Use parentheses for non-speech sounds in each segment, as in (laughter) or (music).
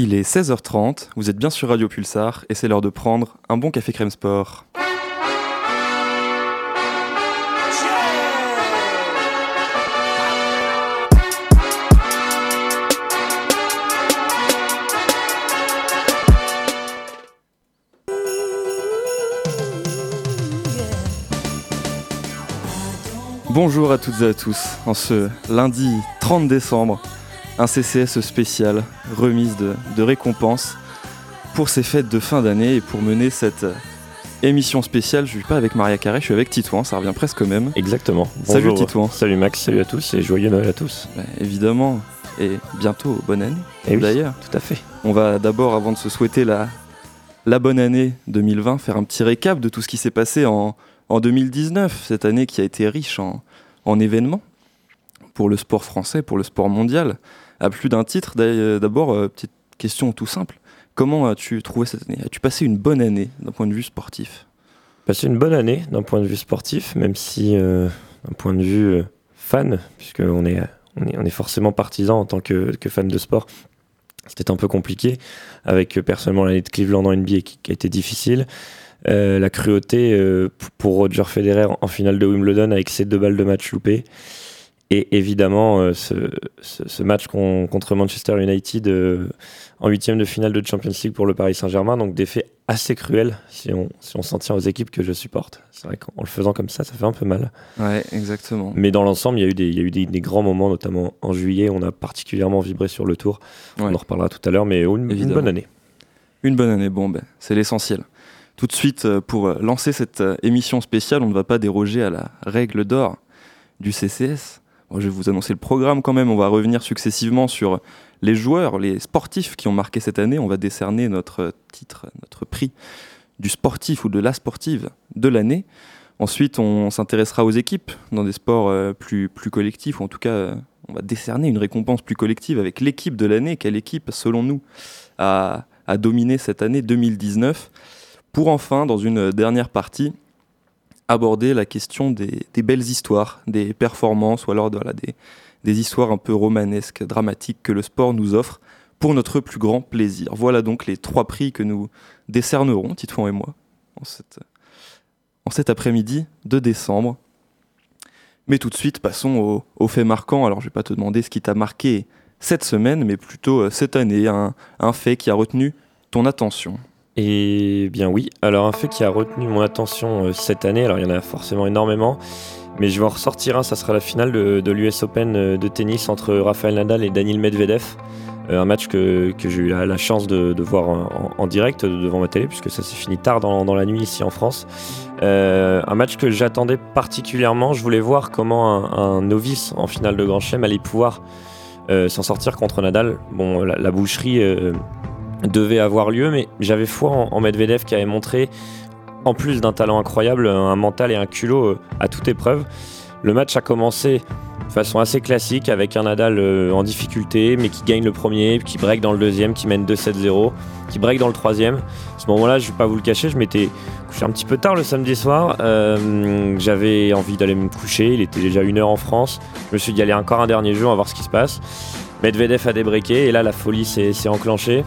Il est 16h30, vous êtes bien sur Radio Pulsar et c'est l'heure de prendre un bon café crème sport. Bonjour à toutes et à tous, en ce lundi 30 décembre, un CCS spécial, remise de, de récompenses pour ces fêtes de fin d'année et pour mener cette émission spéciale, je suis pas avec Maria Carré, je suis avec Titouan, ça revient presque au même. Exactement. Salut. Titouan. Salut Max, salut à tous et joyeux Noël à tous. Bah, évidemment, et bientôt bonne année Et oui, d'ailleurs. Tout à fait. On va d'abord, avant de se souhaiter la, la bonne année 2020, faire un petit récap de tout ce qui s'est passé en, en 2019, cette année qui a été riche en, en événements pour le sport français, pour le sport mondial, à plus d'un titre. D'ailleurs, D'abord, euh, petite question tout simple. Comment as-tu trouvé cette année? As-tu passé une bonne année d'un point de vue sportif? Passé une bonne année d'un point de vue sportif, même si euh, d'un point de vue euh, fan, puisqu'on est, on est, forcément partisan en tant que, que fan de sport. C'était un peu compliqué, avec euh, personnellement l'année de Cleveland en NBA qui, a été difficile. Euh, la cruauté euh, pour Roger Federer en finale de Wimbledon avec ses deux balles de match loupées. Et évidemment, euh, ce, ce- ce match con- contre Manchester United euh, en huitième de finale de Champions League pour le Paris Saint-Germain. Donc des faits assez cruels si on, si on s'en tient aux équipes que je supporte. C'est vrai qu'en le faisant comme ça, ça fait un peu mal. Ouais, exactement. Mais dans l'ensemble, il y a eu, des, il y a eu des, des grands moments, notamment en juillet. On a particulièrement vibré sur le tour. Ouais. On en reparlera tout à l'heure, mais une, une bonne année. Une bonne année, bon, ben, c'est l'essentiel. Tout de suite, euh, pour lancer cette émission spéciale, on ne va pas déroger à la règle d'or du CCS. Je vais vous annoncer le programme quand même. On va revenir successivement sur les joueurs, les sportifs qui ont marqué cette année. On va décerner notre euh, titre, notre prix du sportif ou de la sportive de l'année. Ensuite, on s'intéressera aux équipes dans des sports euh, plus, collectifs, ou en tout cas, euh, on va décerner une récompense plus collective avec l'équipe de l'année. Quelle équipe, selon nous, a dominé cette année 2019 Pour enfin, dans une dernière partie, aborder la question des, belles histoires, des performances, ou alors des, histoires un peu romanesques, dramatiques que le sport nous offre pour notre plus grand plaisir. Voilà donc les trois prix que nous décernerons, Titouan et moi, en, cet après-midi de décembre. Mais tout de suite, passons aux au faits marquants. Alors, je vais pas te demander ce qui t'a marqué cette semaine, mais plutôt euh, cette année, un fait qui a retenu ton attention. Et bien oui, alors un fait qui a retenu mon attention euh, cette année, alors il y en a forcément énormément, mais je vais en ressortir un, ça sera la finale de, l'US Open euh, de tennis entre Rafael Nadal et Daniil Medvedev. Euh, un match que, j'ai eu la, chance de, voir en, direct devant ma télé, puisque ça s'est fini tard dans, la nuit ici en France. Un match que j'attendais particulièrement, je voulais voir comment un, novice en finale de Grand Chelem allait pouvoir s'en sortir contre Nadal. Bon, la boucherie... devait avoir lieu, mais j'avais foi en, Medvedev qui avait montré, en plus d'un talent incroyable, un mental et un culot euh, à toute épreuve. Le match a commencé de façon assez classique avec un Nadal euh, en difficulté, mais qui gagne le premier, qui break dans le deuxième, qui mène 2-7-0, qui break dans le troisième. À ce moment-là, je vais pas vous le cacher, je m'étais couché un petit peu tard le samedi soir. Euh, J'avais envie d'aller me coucher, il était déjà une heure en France. Je me suis dit, allez, encore un dernier jeu, on va voir ce qui se passe. Medvedev a débreaké et là, la folie s'est enclenchée.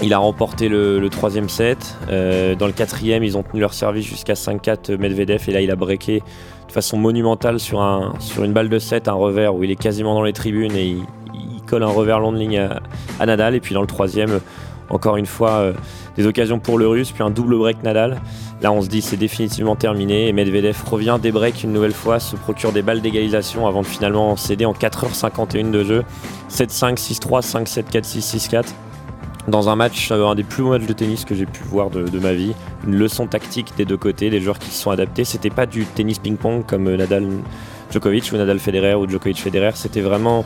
Il a remporté le, troisième set. Euh, dans le quatrième, ils ont tenu leur service jusqu'à 5-4 Medvedev. Et là, il a breaké de façon monumentale sur, un, sur une balle de 7, un revers où il est quasiment dans les tribunes et il, colle un revers long de ligne à, Nadal. Et puis dans le troisième, encore une fois, euh, des occasions pour le russe, puis un double break Nadal. Là, on se dit c'est définitivement terminé. Et Medvedev revient, débreak une nouvelle fois, se procure des balles d'égalisation avant de finalement céder en 4h51 de jeu. 7-5, 6-3, 5-7, 4-6, 6-4 dans un match, euh, un des plus beaux matchs de tennis que j'ai pu voir de, ma vie. Une leçon tactique des deux côtés, des joueurs qui se sont adaptés. C'était pas du tennis ping-pong comme euh, Nadal Djokovic ou Nadal Federer ou Djokovic Federer. C'était vraiment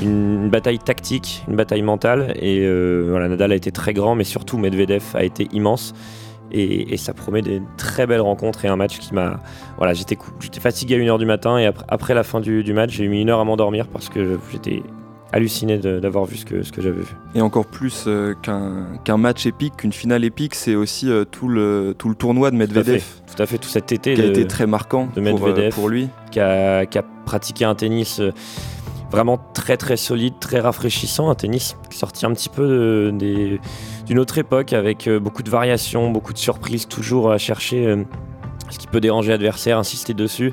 une, bataille tactique, une bataille mentale. Et euh, voilà, Nadal a été très grand, mais surtout Medvedev a été immense. Et, ça promet des très belles rencontres et un match qui m'a. Voilà, j'étais fatigué à 1h du matin et après, après la fin du, du match, j'ai mis une heure à m'endormir parce que j'étais halluciné d'avoir vu ce que, ce que j'avais vu. Et encore plus euh, qu'un match épique, qu'une finale épique, c'est aussi euh, tout, le, tout le tournoi de Tout à Medvedev fait, tout à fait, tout cet été qui a été très marquant de pour, euh, Medvedev. pour lui. qui, a, qui a pratiqué un tennis euh, vraiment très très solide, très rafraîchissant. Un tennis sorti un petit peu d'une autre époque avec beaucoup de variations, beaucoup de surprises, toujours à chercher ce qui peut déranger l'adversaire, insister dessus.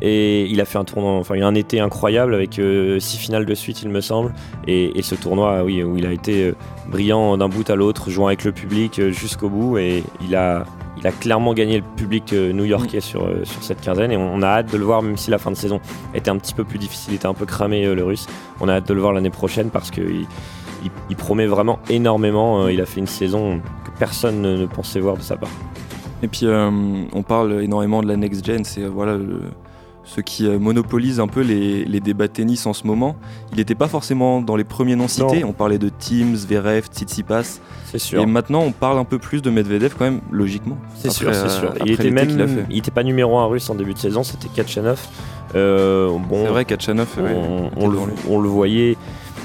Et il a fait un tournoi, enfin un été incroyable avec euh, six finales de suite, il me semble. Et, ce tournoi, oui, où il a été euh, brillant d'un bout à l'autre, jouant avec le public euh, jusqu'au bout. Et il a, il a clairement gagné le public new-yorkais sur, sur cette quinzaine. Et on, a hâte de le voir, même si la fin de saison était un petit peu plus difficile, il était un peu cramé le russe. On a hâte de le voir l'année prochaine parce qu'il il, promet vraiment énormément. Il a fait une saison que personne ne, pensait voir de sa part. Et puis on parle énormément de la next gen, c'est voilà le, ce qui euh, monopolise un peu les, débats tennis en ce moment. Il n'était pas forcément dans les premiers noms cités. On parlait de Teams, Zverev, Tsitsipas. C'est sûr. Et maintenant, on parle un peu plus de Medvedev quand même, logiquement. C'est sûr, c'est sûr. Il était même, il n'était pas numéro 1 russe en début de saison, c'était Kachanov. Euh, bon, c'est vrai, Kachanov, on, le, voyait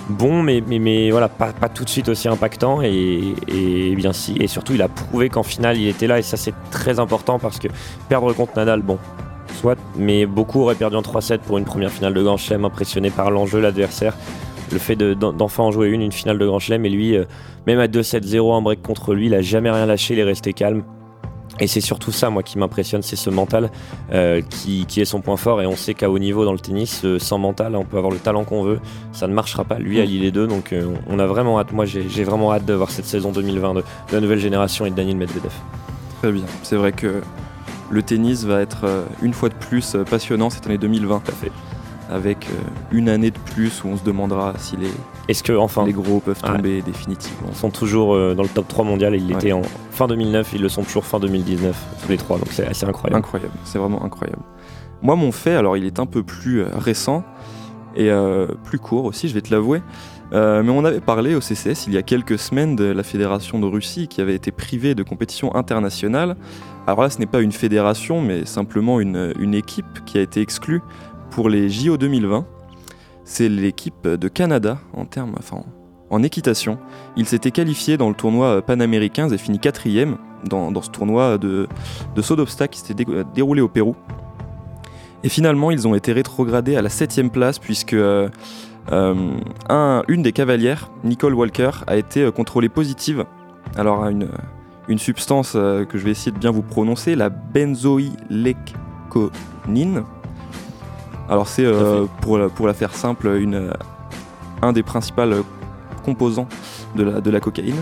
bon, mais, mais, mais voilà, pas, pas, tout de suite aussi impactant. Et, et, bien si. Et surtout, il a prouvé qu'en finale, il était là. Et ça, c'est très important parce que perdre contre Nadal, bon, mais beaucoup auraient perdu en 3-7 pour une première finale de Grand Chelem, impressionné par l'enjeu, l'adversaire. Le fait d'enfin en jouer une, une finale de Grand Chelem, et lui, euh, même à 2-7-0, un break contre lui, il a jamais rien lâché, il est resté calme. Et c'est surtout ça, moi, qui m'impressionne, c'est ce mental euh, qui, est son point fort. Et on sait qu'à haut niveau dans le tennis, euh, sans mental, on peut avoir le talent qu'on veut, ça ne marchera pas. Lui allie les deux, donc on a vraiment hâte. Moi, j'ai vraiment hâte de voir cette saison 2020 de, la nouvelle génération et de Daniel Medvedev. Très bien. C'est vrai que le tennis va être euh, une fois de plus euh, passionnant cette année 2020. fait. Avec euh, une année de plus où on se demandera si les, Est-ce que, enfin, les gros peuvent tomber définitivement. Ils sont toujours dans le top 3 mondial. Ils l'étaient en fin 2009, ils le sont toujours fin 2019, tous les trois. Donc c'est assez incroyable. Incroyable, c'est vraiment incroyable. Moi, mon fait, alors il est un peu plus récent et plus court aussi, je vais te l'avouer. mais on avait parlé au CCS il y a quelques semaines de la Fédération de Russie qui avait été privée de compétition internationale alors là, ce n'est pas une fédération, mais simplement une, équipe qui a été exclue pour les JO 2020. C'est l'équipe de Canada en termes, en équitation. Il s'était qualifié dans le tournoi panaméricain et fini quatrième dans, ce tournoi de, saut d'obstacle qui s'était déroulé au Pérou. Et finalement, ils ont été rétrogradés à la septième place puisque euh, euh, une des cavalières, Nicole Walker, a été contrôlée positive. Alors une, une substance euh, que je vais essayer de bien vous prononcer, la benzoylecconine. Alors c'est, euh, pour, la, pour la faire simple, une, un des principaux composants de la, de la cocaïne.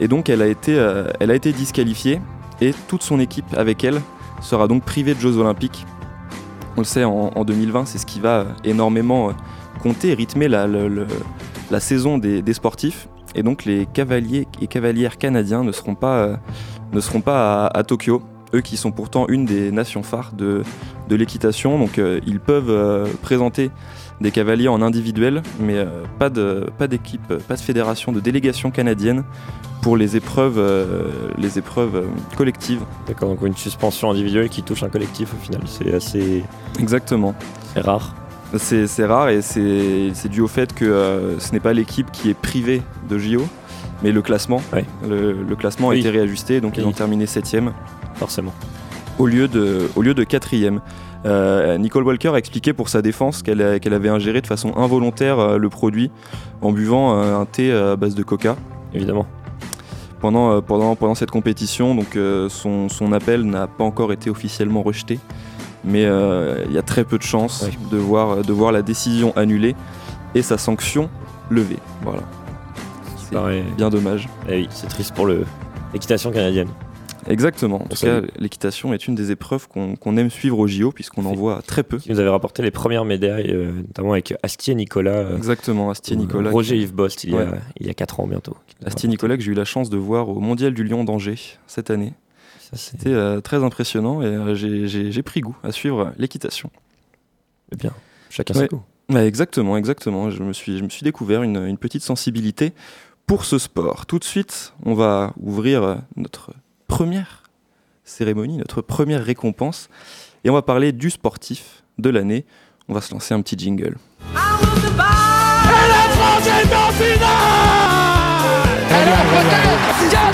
Et donc elle a, été, euh, elle a été disqualifiée et toute son équipe avec elle sera donc privée de Jeux Olympiques. On le sait, en, 2020, c'est ce qui va énormément compter et rythmer la, la, saison des, des sportifs. Et donc les cavaliers et cavalières canadiens ne seront pas, euh, ne seront pas à, Tokyo, eux qui sont pourtant une des nations phares de, de l'équitation. Donc euh, ils peuvent euh, présenter des cavaliers en individuel, mais pas de pas d'équipe, pas de fédération, de délégation canadienne pour les épreuves, les épreuves collectives. D'accord, donc une suspension individuelle qui touche un collectif au final, c'est assez. Exactement. C'est rare. C'est rare et c'est dû au fait que euh, ce n'est pas l'équipe qui est privée de JO, mais le classement. Le, classement a été réajusté, donc ils ont terminé 7 Forcément. Au lieu de, au lieu de 4 euh, Nicole Walker a expliqué pour sa défense qu'elle avait ingéré de façon involontaire euh, le produit en buvant un thé à base de coca. Évidemment. Pendant, pendant, pendant cette compétition, donc son, son appel n'a pas encore été officiellement rejeté mais euh, il y a très peu de chances de, voir, de voir la décision annulée et sa sanction levée. Voilà. C'est bien dommage. Eh oui, c'est triste pour l'équitation canadienne. Exactement. En tout cas, l'équitation est une des épreuves qu'on aime suivre au JO, puisqu'on en voit très peu. Nous avait rapporté les premières médailles, euh, notamment avec Astier Nicolas. Euh, Exactement, Astier Nicolas. Roger Yves Bost, il, y a, il y a 4 ans bientôt. Astier Nicolas, que j'ai eu la chance de voir au Mondial du Lion d'Angers cette année. C'était euh, très impressionnant et euh, j'ai pris goût à suivre l'équitation. Eh bien, chacun ouais. goût. exactement, exactement. Je me suis, je me suis découvert une, une, petite sensibilité pour ce sport. Tout de suite, on va ouvrir euh, notre première cérémonie, notre première récompense, et on va parler du sportif de l'année. On va se lancer un petit jingle. Et la France est en finale Elle est 4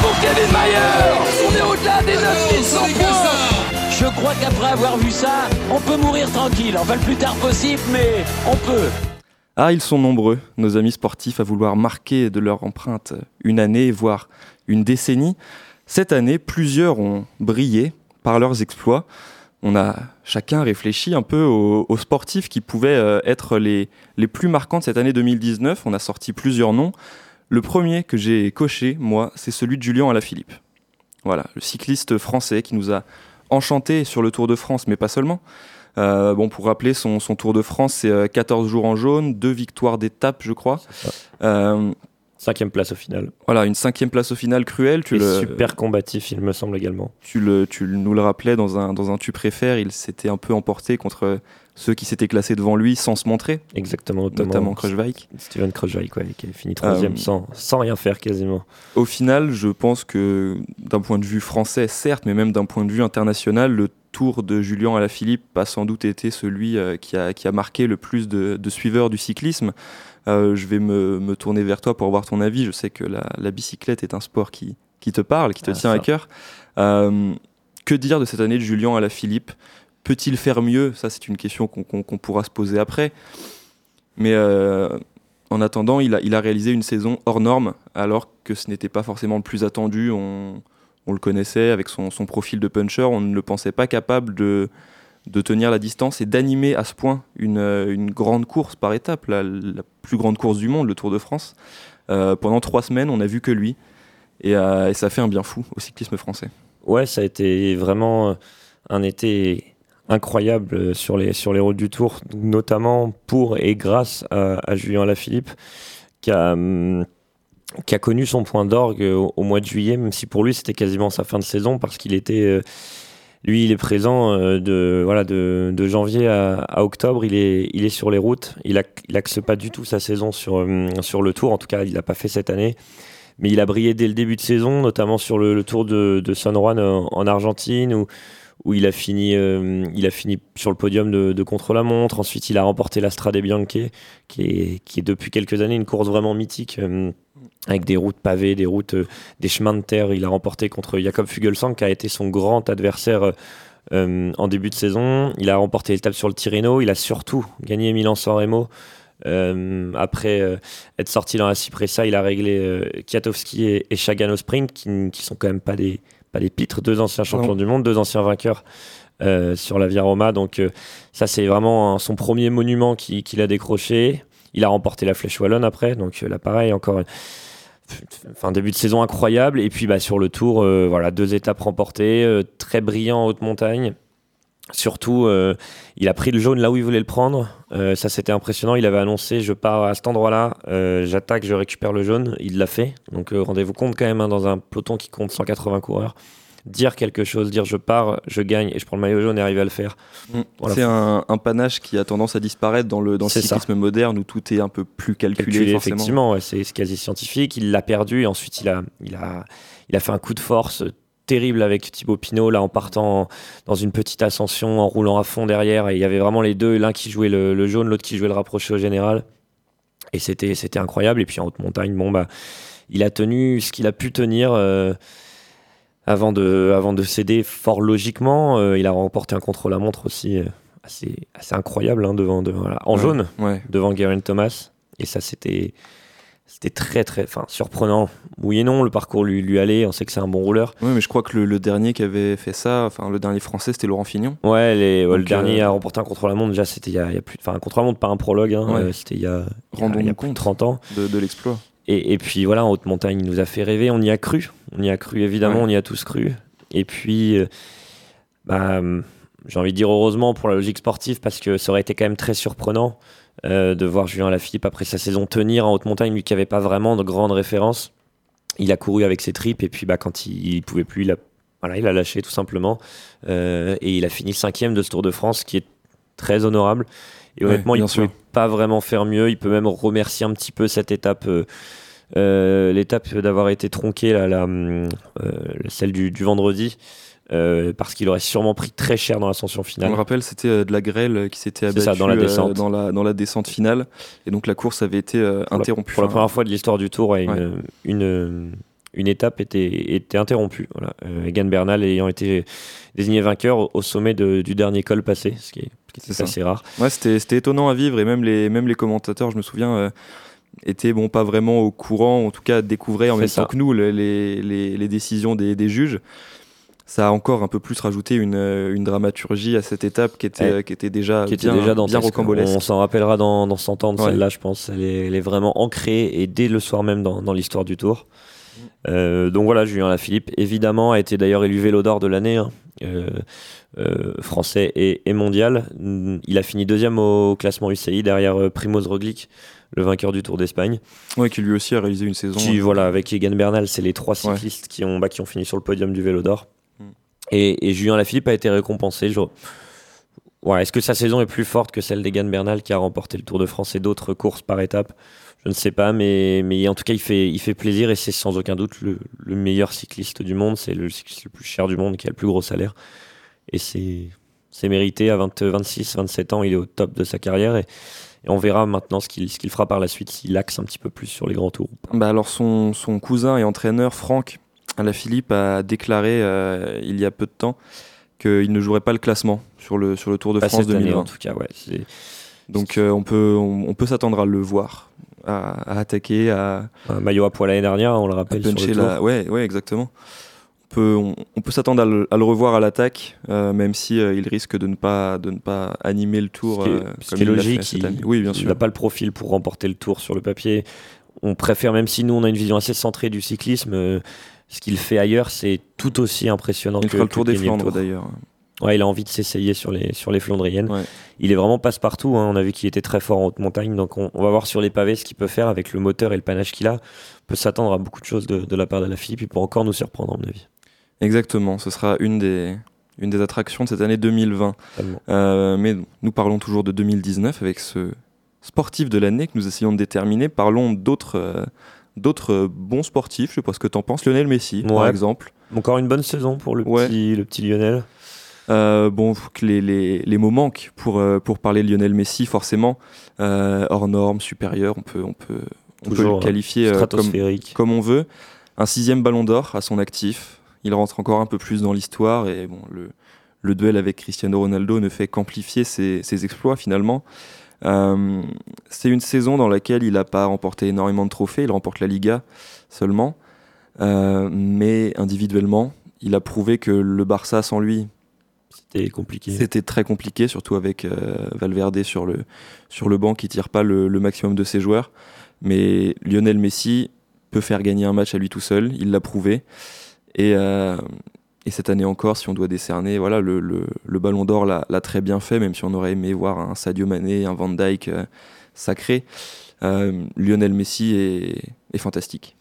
pour Kevin Mayer On est au-delà des 9100 points Je crois crois qu'après avoir vu ça, on peut mourir tranquille. Enfin, le plus tard possible, mais on peut. Ah, ils sont nombreux, nos amis sportifs, à vouloir marquer de leur empreinte une année, voire une décennie. Cette année, plusieurs ont brillé par leurs exploits. On a chacun réfléchi un peu aux, aux sportifs qui pouvaient euh, être les, les plus marquants de cette année 2019. On a sorti plusieurs noms. Le premier que j'ai coché, moi, c'est celui de Julien Alaphilippe. Voilà, le cycliste français qui nous a enchanté sur le Tour de France, mais pas seulement. Euh, bon, pour rappeler, son, son Tour de France, c'est euh, 14 jours en jaune, deux victoires d'étape, je crois. Euh, Cinquième place au final. voilà, une cinquième place au final cruelle. Tu Et le, super combatif, il me semble également. tu, le, tu nous le rappelais dans un, dans un Tu préfères, il s'était un peu emporté contre ceux qui s'étaient classés devant lui sans se montrer, Exactement, notamment, notamment. Steven Kruijswijk, ouais, qui a fini troisième Euh, sans, sans rien faire quasiment. Au final, je pense que d'un point de vue français, certes, mais même d'un point de vue international, le tour de Julien Alaphilippe a sans doute été celui euh, qui, a, qui a marqué le plus de, de suiveurs du cyclisme. Euh, je vais me, me tourner vers toi pour avoir ton avis. Je sais que la, la bicyclette est un sport qui, qui te parle, qui te Ah, tient à cœur. Euh, que dire de cette année de Julien Alaphilippe Peut-il faire mieux? Ça, c'est une question qu'on pourra se poser après. Mais euh, en attendant, il a, il a réalisé une saison hors norme, alors que ce n'était pas forcément le plus attendu. On, on le connaissait avec son, son profil de puncher, on ne le pensait pas capable de, de tenir la distance et d'animer à ce point une, euh, grande course par étape, la, plus grande course du monde, le Tour de France. Euh, pendant trois semaines, on n'a vu que lui. Et, euh, et ça fait un bien fou au cyclisme français. Ouais, ça a été vraiment un été incroyable sur les, routes du Tour, notamment pour et grâce à, Julien Lafilippe, qui a, hum, qui a connu son point d'orgue au, mois de juillet, même si pour lui c'était quasiment sa fin de saison, parce qu'il était. Lui, il est présent euh, de, voilà, de, janvier à, octobre, il est, il est sur les routes. Il pas du tout sa saison sur, hum, sur le tour, en tout cas, il l'a pas fait cette année. Mais il a brillé dès le début de saison, notamment sur le, tour de, San Juan en, en Argentine, où, il, a fini, euh, sur le podium de, contre-la-montre. Ensuite, il a remporté la Strade Bianche, qui est, qui est depuis quelques années une course vraiment mythique, euh, avec des routes pavées, des routes, euh, des chemins de terre. Il a remporté contre Jakob Fugelsang, qui a été son grand adversaire euh, euh, en début de saison. Il a remporté l'étape sur le Tirreno. Il a surtout gagné Milan-San Remo. Euh, après être sorti dans la Cipressa, il a réglé Kwiatkowski et, et Chagan au sprint, qui, qui sont quand même pas des, pas des pitres, deux anciens champions Non. du monde, deux anciens vainqueurs sur la Via Roma. Donc ça, c'est vraiment son premier monument qui- qu'il a décroché. Il a remporté la Flèche Wallonne après, donc là pareil, encore enfin début de saison incroyable. Et puis bah, sur le Tour, euh, voilà deux étapes remportées, euh, très brillant en haute montagne. Surtout, euh, il a pris le jaune là où il voulait le prendre. Ça, c'était impressionnant. Il avait annoncé je pars à cet endroit-là, euh, j'attaque, je récupère le jaune. Il l'a fait. Donc, rendez-vous compte quand même, hein, dans un peloton qui compte 180 coureurs, dire quelque chose, dire je pars, je gagne et je prends le maillot jaune et arriver à le faire. Voilà. C'est un, un panache qui a tendance à disparaître dans le, dans le ça. cyclisme moderne où tout est un peu plus calculé, Calculé, forcément. effectivement, ouais, c'est c'est quasi scientifique. Il l'a perdu et ensuite il a, il a, il a fait un coup de force terrible avec Thibaut Pinot là en partant dans une petite ascension, en roulant à fond derrière. Et il y avait vraiment les deux, l'un qui jouait le, le jaune, l'autre qui jouait le rapproché au général. Et c'était, c'était incroyable. Et puis en haute montagne, bon bah, il a tenu ce qu'il a pu tenir. euh, avant de, avant de céder fort logiquement, Euh, il a remporté un contre-la-montre aussi euh, assez, assez incroyable hein, devant, devant- voilà, en Ouais. jaune Ouais. devant Geraint Thomas. Et ça, c'était c'était très, très surprenant. Oui et non, le parcours lui, lui allait. On sait que c'est un bon rouleur. Ouais, mais je crois que le, le dernier qui avait fait ça, enfin le dernier français, c'était Laurent Fignon. Ouais, les, ouais, le Donc, dernier euh, à remporter un contre-la-montre, déjà, c'était il y a, il y a plus. Enfin, un contre-la-montre, pas un prologue. hein, Ouais. euh, c'était il y a, il y a- Rendons-nous il y a plus de compte. 30 ans. de, de l'exploit. Et, et puis voilà, en haute montagne, il nous a fait rêver. On y a cru. On y a cru, évidemment. Ouais. On y a tous cru. Et puis, euh, bah, hum, j'ai envie de dire heureusement pour la logique sportive parce que ça aurait été quand même très surprenant euh, de voir Julien Lafilippe après sa saison tenir en haute montagne, lui qui n'avait pas vraiment de grandes références. Il a couru avec ses tripes et puis bah, quand il, il pouvait plus, il a, voilà, il a lâché tout simplement. Euh, et il a fini cinquième de ce Tour de France qui est très honorable. Et Ouais, honnêtement, il ne pouvait pas vraiment faire mieux. Il peut même remercier un petit peu cette étape. euh, euh, l'étape d'avoir été tronquée, là, la, hum, euh, celle du, du vendredi, euh, parce qu'il aurait sûrement pris très cher dans l'ascension On finale. le rappelle, c'était de la grêle qui s'était abattue ça, dans la descente. dans, la, dans la descente finale. Et donc la course avait été interrompue. Pour la première fois de l'histoire du Tour, ouais, Ouais. une, une étape était, était interrompue. Voilà. Egan Bernal ayant été désigné vainqueur au, sommet du dernier col passé, ce qui est, assez rare. Ouais, c'était étonnant à vivre et même les, même les commentateurs, je me souviens, étaient bon, pas vraiment au courant, en tout cas découvraient en même temps que nous les, les, les décisions des, des juges ça a encore un peu plus rajouté une, euh, une dramaturgie à cette étape qui était, qui était déjà qui bien, déjà bien rocambolesque. On s'en rappellera dans, dans 100 ans de celle-là, je pense. Elle est, elle est, vraiment ancrée et dès le soir même dans, dans l'histoire du Tour. Euh, donc voilà, Julien Lafilippe, évidemment, a été d'ailleurs élu vélo d'or de l'année, hein. euh, français et, et, mondial. Il a fini deuxième au classement UCI derrière Primoz Roglic, le vainqueur du Tour d'Espagne. Ouais, qui lui aussi a réalisé une saison. Qui, voilà, avec Egan Bernal, c'est les trois cyclistes qui, ont, bah, qui ont fini sur le podium du vélo d'or. Et, Julien Lafilippe a été récompensé. Est-ce que sa saison est plus forte que celle d'Egan Bernal qui a remporté le Tour de France et d'autres courses par étapes? Je ne sais pas, mais, mais en tout cas, il fait, il fait plaisir et c'est sans aucun doute le, meilleur cycliste du monde. C'est le cycliste le plus cher du monde qui a le plus gros salaire. Et c'est mérité à 20, 26, 27 ans. Il est au top de sa carrière et, on verra maintenant ce qu'il qu'il fera par la suite s'il axe un petit peu plus sur les grands tours. Bah alors son, son cousin et entraîneur, Franck, la Philippe a déclaré euh, il y a peu de temps qu'il ne jouerait pas le classement sur le, sur le Tour de France 2020. en tout cas, ouais. Donc euh, on peut, on, peut s'attendre à le voir, à, attaquer, à... Un maillot à poil l'année dernière, on le rappelle. Sur le tour. Ouais, ouais, exactement. On peut, on, peut s'attendre à, le revoir à l'attaque, euh, même si il risque de ne pas, de ne pas animer le tour. Ce qui est, logique. Il, oui, bien sûr. Il n'a pas le profil pour remporter le tour sur le papier. On préfère, même si nous on a une vision assez centrée du cyclisme, ce qu'il fait ailleurs, c'est tout aussi impressionnant. Il fera le Tour des Flandres d'ailleurs. Ouais, il a envie de s'essayer sur les, sur les Flandriennes. Il est vraiment passe-partout. Hein. On a vu qu'il était très fort en haute montagne. Donc on, va voir sur les pavés ce qu'il peut faire avec le moteur et le panache qu'il a. On peut s'attendre à beaucoup de choses de, la part de la Philippe. Il peut encore nous surprendre, à mon avis. Exactement. Ce sera une des, une des attractions de cette année 2020. Euh, mais nous parlons toujours de 2019 avec ce sportif de l'année que nous essayons de déterminer. Parlons d'autres. Euh, d'autres bons sportifs. Je sais pas ce que tu en penses. Lionel Messi, par exemple. Encore une bonne saison pour le, petit, le petit Lionel. Euh, bon, les, les, les, mots manquent pour, euh, pour parler de Lionel Messi, forcément. Euh, hors norme, supérieur, on peut, on peut, on peut le hein. qualifier comme, comme on veut. Un sixième ballon d'or à son actif. Il rentre encore un peu plus dans l'histoire et bon, le, le duel avec Cristiano Ronaldo ne fait qu'amplifier ses, ses, exploits finalement. Euh, c'est une saison dans laquelle il n'a pas remporté énormément de trophées, il remporte la Liga seulement, euh, mais individuellement, il a prouvé que le Barça sans lui, c'était compliqué. C'était très compliqué, surtout avec euh, Valverde sur le, sur le banc qui tire pas le, maximum de ses joueurs. Mais Lionel Messi peut faire gagner un match à lui tout seul, il l'a prouvé. Et, et cette année encore, si on doit décerner, voilà, le, le, Ballon d'Or l'a très bien fait, même si on aurait aimé voir un Sadio Mané, un Van Dijk euh, sacré. Euh, Lionel Messi est, est, fantastique.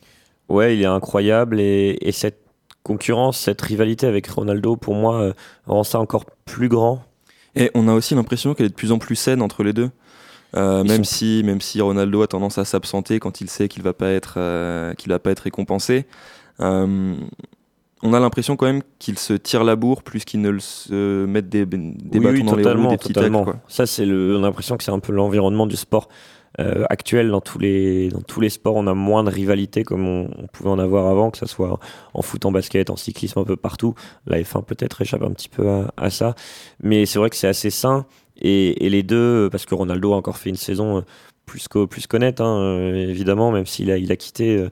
Ouais, il est incroyable et, et, cette concurrence, cette rivalité avec Ronaldo, pour moi, euh, rend ça encore plus grand. Et on a aussi l'impression qu'elle est de plus en plus saine entre les deux. même, si, même si Ronaldo a tendance à s'absenter quand il sait qu'il va pas être qu'il va pas être récompensé on a l'impression quand même qu'il se tire la bourre plus qu'il ne se mette des, des bâtons dans les roues, des petits totalement. Ça, c'est le, on a l'impression que c'est un peu l'environnement du sport euh, actuel. Dans tous, les, dans tous les sports, on a moins de rivalité comme on, pouvait en avoir avant, que ce soit en foot, en basket, en cyclisme, un peu partout. La F1 peut-être échappe un petit peu à, ça. Mais c'est vrai que c'est assez sain. Et, les deux, parce que Ronaldo a encore fait une saison euh, plus qu'honnête, hein, euh, évidemment, même s'il a, quitté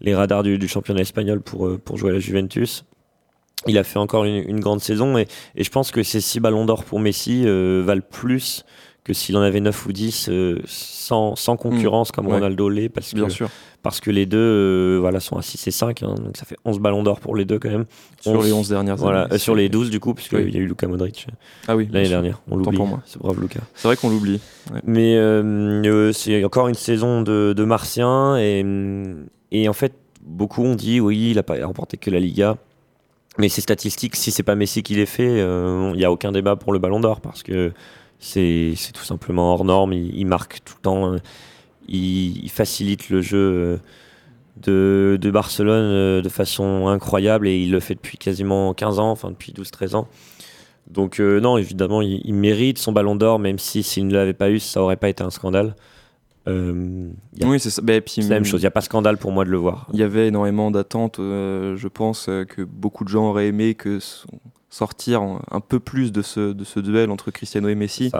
les radars du, championnat espagnol pour, euh, pour jouer à la Juventus. Il a fait encore une, grande saison et, je pense que ces six ballons d'or pour Messi euh, valent plus que s'il en avait 9 ou 10 euh, sans, sans, concurrence comme Ronaldo l'est parce que, parce que les deux voilà, sont à 6 et 5 hein, donc ça fait 11 ballons d'or pour les deux quand même. Sur les 11 dernières voilà, années. sur les 12 du coup puisqu'il y a eu Luka Modric ah oui, l'année dernière. On l'oublie. C'est brave Luka. C'est vrai qu'on l'oublie. Mais c'est encore une saison de, de Martien et, et en fait beaucoup ont dit oui, il n'a pas remporté que la Liga. Mais ces statistiques, si c'est pas Messi qui les fait, il euh, n'y a aucun débat pour le Ballon d'Or parce que c'est tout simplement hors norme. Il, marque tout le temps, euh, il, facilite le jeu euh, de, de Barcelone de façon incroyable et il le fait depuis quasiment 15 ans, enfin depuis 12-13 ans. Donc non, évidemment, il, mérite son Ballon d'Or, même si s'il ne l'avait pas eu, ça aurait pas été un scandale. Euh, a- Oui, c'est ça. Bah, puis, la même chose. Il n'y a pas scandale pour moi de le voir. Il y avait énormément d'attentes. euh, je pense euh, que beaucoup de gens auraient aimé que s- sortir un peu plus de ce, de ce duel entre Cristiano et Messi.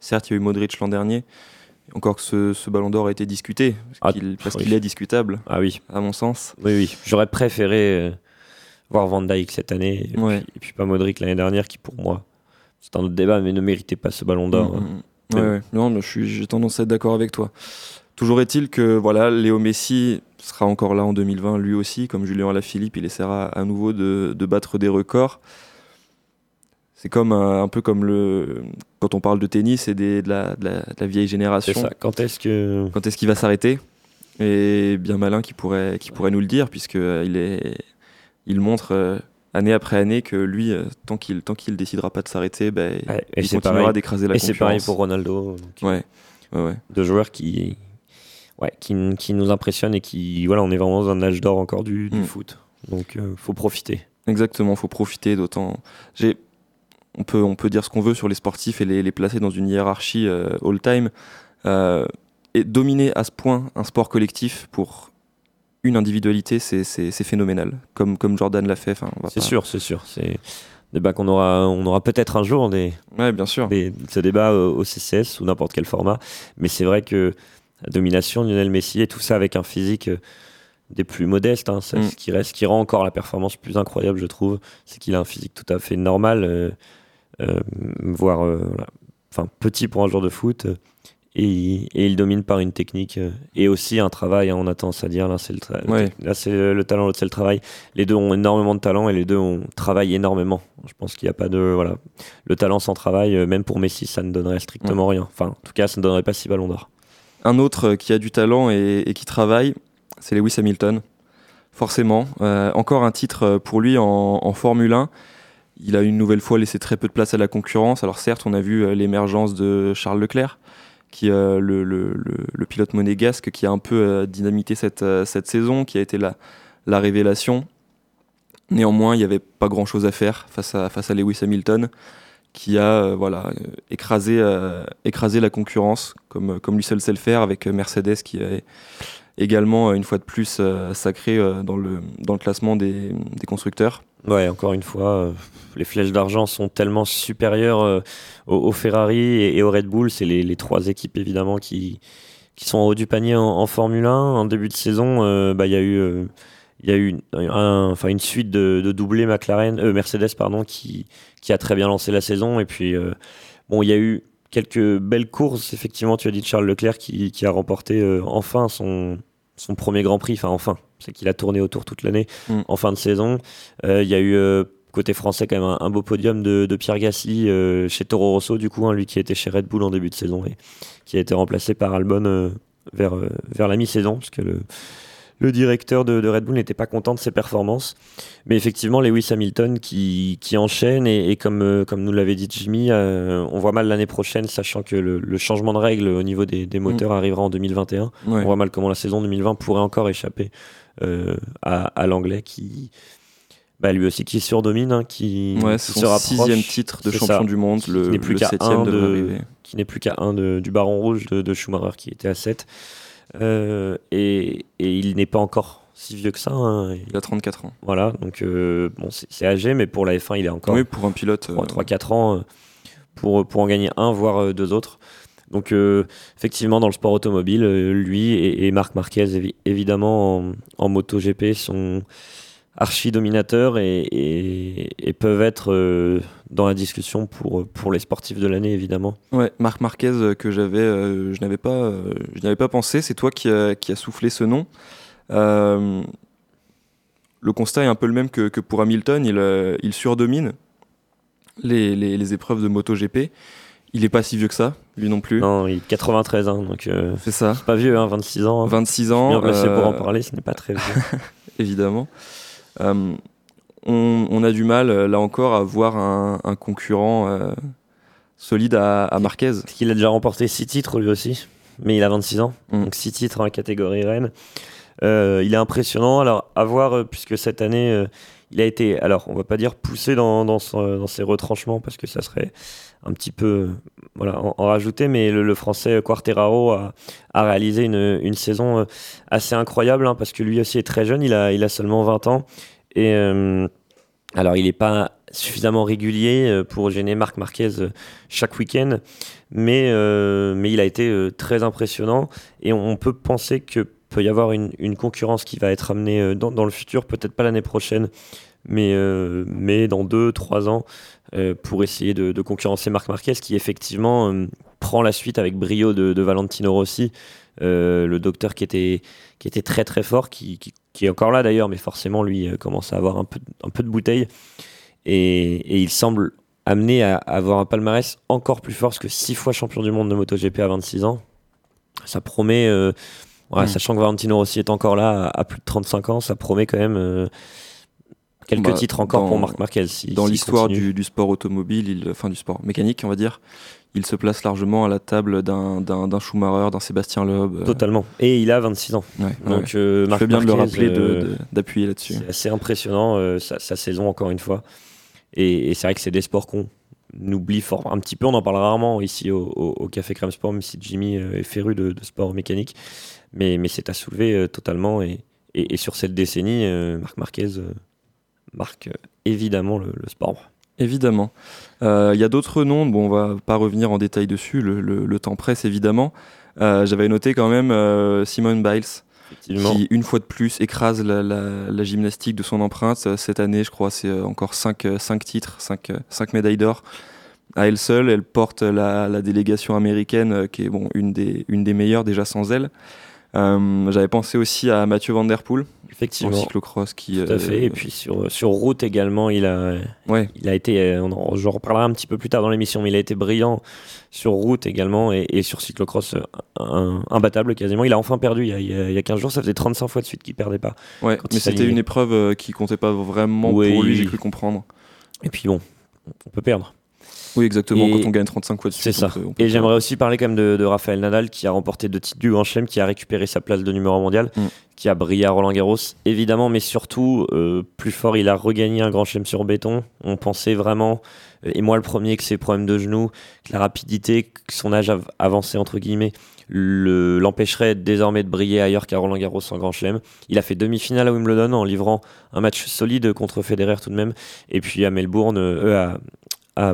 Certes, il y a eu Modric l'an dernier. Encore que ce, ce ballon d'or a été discuté, Ah, parce qu'il oui. qu'il est discutable, Ah oui, à mon sens. oui, oui. J'aurais préféré euh, voir Van Dijk cette année et, Ouais. puis, et puis pas Modric l'année dernière, qui pour moi, c'est un autre débat, mais ne méritait pas ce ballon d'or. Mm, hein. mm, mm. Mais Ouais, ouais. Non, mais j'ai tendance à être d'accord avec toi. Toujours est-il que voilà, Léo Messi sera encore là en 2020, lui aussi, comme Julien Alaphilippe, il essaiera à nouveau de, de battre des records. C'est comme un, un peu comme le quand on parle de tennis et des, de, la, de la- de la vieille C'est génération. ça. Quand est-ce que. Quand est-ce qu'il va s'arrêter? Et bien malin qui pourrait, qui pourrait nous le dire, puisque euh, il est, il montre euh, année après année que lui, euh, tant qu'il tant qu'il décidera pas de s'arrêter, Ouais, et il continuera d'écraser la Et c'est pareil concurrence. pour Ronaldo. Ouais, ouais. Deux joueurs qui. Ouais, qui, qui nous impressionnent et qui. Voilà, on est vraiment dans un âge d'or encore du, du Mm. foot. Donc, euh, faut profiter. Exactement, faut profiter d'autant. J'ai, on peut, on peut dire ce qu'on veut sur les sportifs et les, les placer dans une hiérarchie euh, all-time. Euh, et dominer à ce point un sport collectif pour une individualité, c'est, phénoménal. Comme, comme Jordan l'a fait. enfin, C'est pas- sûr, c'est sûr. C'est débat qu'on aura, on aura peut-être un jour des, Ouais, bien sûr. des- ce débat au, au CCS ou n'importe quel format. Mais c'est vrai que la domination de Lionel Messi et tout ça avec un physique euh, des plus modestes, hein, c'est Mm. ce qui reste, ce qui rend encore la performance plus incroyable, je trouve, c'est qu'il a un physique tout à fait normal, euh, euh, voire euh, voilà, enfin petit pour un joueur de foot. euh, Et, il- et il domine par une technique euh, et aussi un travail, hein, on a tendance à dire, là c'est le, Ouais. là, c'est le talent, l'autre c'est le travail. Les deux ont énormément de talent et les deux ont travaillent énormément. Je pense qu'il n'y a pas de. Voilà. Le talent sans travail, euh, même pour Messi, ça ne donnerait strictement rien. Enfin, en tout cas, ça ne donnerait pas six ballons d'or. Un autre euh, qui a du talent et, et qui travaille, c'est Lewis Hamilton. Forcément. Euh, encore un titre euh, pour lui en, en Formule 1. Il a une nouvelle fois laissé très peu de place à la concurrence. Alors certes, on a vu euh, l'émergence de Charles Leclerc, qui euh, le, pilote monégasque qui a un peu euh, dynamité cette, euh, cette saison, qui a été la, la révélation. Néanmoins, il n'y avait pas grand-chose à faire face à, Lewis Hamilton, qui a voilà, écrasé, la concurrence, comme, comme lui seul sait le faire, avec Mercedes qui est également, une fois de plus, sacré dans, le, classement des constructeurs. Ouais, encore une fois, euh, les flèches d'argent sont tellement supérieures euh, au, au Ferrari et, et au Red Bull. C'est les, trois équipes évidemment qui, qui sont en haut du panier en, Formule 1. En début de saison, euh, bah, il y a eu, il y a eu un- une suite de, de doublés McLaren, Mercedes pardon, qui, qui a très bien lancé la saison. Et puis, bon, il y a eu quelques belles courses. Effectivement, tu as dit Charles Leclerc qui, qui a remporté enfin son, son premier Grand Prix. Enfin, enfin, c'est qu'il a tourné autour toute l'année Mm. en fin de saison. Euh, Il y a eu euh, côté français quand même un, un beau podium de, de Pierre Gasly euh, chez Toro Rosso, du coup, hein, lui qui était chez Red Bull en début de saison et qui a été remplacé par Albon euh, vers, euh, vers la mi-saison, parce que le, le directeur de, de Red Bull n'était pas content de ses performances. Mais effectivement, Lewis Hamilton qui, qui enchaîne et, et comme, comme nous l'avait dit Jimmy, on voit mal l'année prochaine, sachant que le, le changement de règles au niveau des, des moteurs arrivera en 2021. Ouais. On voit mal comment la saison 2020 pourrait encore échapper à, à l'anglais qui, bah, lui aussi qui surdomine, hein, qui, Ouais, qui se son rapproche, sixième titre de champion ça. du monde, Qui le, n'est plus le septième de- arriver. qui n'est plus qu'à un de- du Baron Rouge de, de Schumacher qui était à 7. Euh, et, et il n'est pas encore si vieux que ça. hein. Il a 34 ans. Voilà, donc euh, bon, c'est âgé, mais pour la F1, il est encore Oui, pour un pilote. euh, 3-4 ans euh, pour, pour en gagner un, voire euh, deux autres. Donc euh, effectivement, dans le sport automobile, euh, lui et, Marc Marquez, évi- évidemment, en, MotoGP, sont archi dominateurs et, peuvent être euh, dans la discussion pour, les sportifs de l'année, évidemment. Ouais, Marc Marquez que j'avais, je n'avais pas, pas pensé. C'est toi qui a, qui a soufflé ce nom. Le constat est un peu le même que, pour Hamilton. Il, surdomine les, les épreuves de MotoGP. Il est pas si vieux que ça, lui non plus. Non, il est 93 ans, donc euh, C'est ça. pas vieux, hein, 26 ans. hein. 26 ans. Bien placé pour en euh, parler, ce n'est pas très vieux. (laughs) évidemment. Euh, on, on a du mal, euh, là encore, à voir un, un concurrent euh, solide à, à Marquez. Parce qu'il a déjà remporté 6 titres lui aussi, mais il a 26 ans, Mm. donc 6 titres la catégorie reine. Euh, il est impressionnant. Alors, à voir, euh, puisque cette année, euh, il a été, alors, on va pas dire poussé dans, dans, son- dans ses retranchements, parce que ça serait un petit peu voilà, en, rajouter. Mais le, français Quarteraro a, réalisé une, saison assez incroyable hein, parce que lui aussi est très jeune, il a, seulement 20 ans. Et alors, il n'est pas suffisamment régulier pour gêner Marc Marquez chaque week-end, mais, mais il a été très impressionnant et on peut penser que peut y avoir une, concurrence qui va être amenée dans, le futur, peut-être pas l'année prochaine, mais, euh, mais dans 2-3 ans, euh, pour essayer de, concurrencer Marc Marquez, qui effectivement euh, prend la suite avec brio de, Valentino Rossi, le docteur qui était, qui était très très fort, qui, qui, est encore là d'ailleurs, mais forcément lui commence à avoir un peu, un peu de bouteille. Et, et, il semble amené à avoir un palmarès encore plus fort, parce que 6 fois champion du monde de MotoGP à 26 ans, ça promet, mm. sachant que Valentino Rossi est encore là à, à, plus de 35 ans, ça promet quand même quelques bah, titres encore pour Marc Marquez. dans l'histoire du, sport automobile, il, enfin du sport mécanique, on va dire, il se place largement à la table d'un Schumacher, d'un Sébastien Loeb. Euh. Totalement. Et il a 26 ans. Donc, euh, Marc bien de le rappeler, euh, d'appuyer là-dessus. C'est assez impressionnant, sa, saison, encore une fois. Et, c'est vrai que c'est des sports qu'on oublie fort, un petit peu. On en parle rarement ici au, Café Crème Sport, même si Jimmy est féru de, sport mécanique. Mais, mais c'est à soulever totalement. Et, et, sur cette décennie, Marc Marquez marque euh, évidemment le, sport. Évidemment. Euh, il y a d'autres noms, bon, on va pas revenir en détail dessus, le, temps presse évidemment. Euh, j'avais noté quand même Simone Biles, qui une fois de plus écrase la, gymnastique de son empreinte. Cette année, je crois, c'est encore 5, titres, 5, médailles d'or. À elle seule, elle porte la, délégation américaine, qui est bon, une, des, une des meilleures déjà sans elle. J'avais pensé aussi à Mathieu Van Der Poel, Effectivement. En cyclocross qui. Tout à euh, fait. Et puis sur, sur route également, il a, ouais. il a été. Euh, on, je reparlerai un petit peu plus tard dans l'émission, mais il a été brillant sur route également et, et sur cyclocross un, imbattable quasiment. Il a enfin perdu il y a, il y a 15 jours. Ça faisait 35 fois de suite qu'il perdait pas. Ouais, mais c'était une épreuve euh, qui comptait pas vraiment pour lui, j'ai cru comprendre. Et puis bon, on peut perdre. Oui, exactement, quand on gagne 35 fois de suite. C'est ça. et j'aimerais aussi parler quand même de, de Raphaël Nadal qui a remporté deux titres du Grand Chelem, qui a récupéré sa place de numéro mondial, mm. qui a brillé à Roland Garros, évidemment, mais surtout, euh, plus fort, il a regagné un Grand Chelem sur béton. On pensait vraiment, euh, et moi le premier, que ses problèmes de genoux, que la rapidité, que son âge avancé, entre guilmelets, l'empêcherait désormais de briller ailleurs qu'à Roland Garros en Grand Chelem. Il a fait demi-finale à Wimbledon en livrant un match solide contre Federer tout de même. Et puis à Melbourne, euh, à,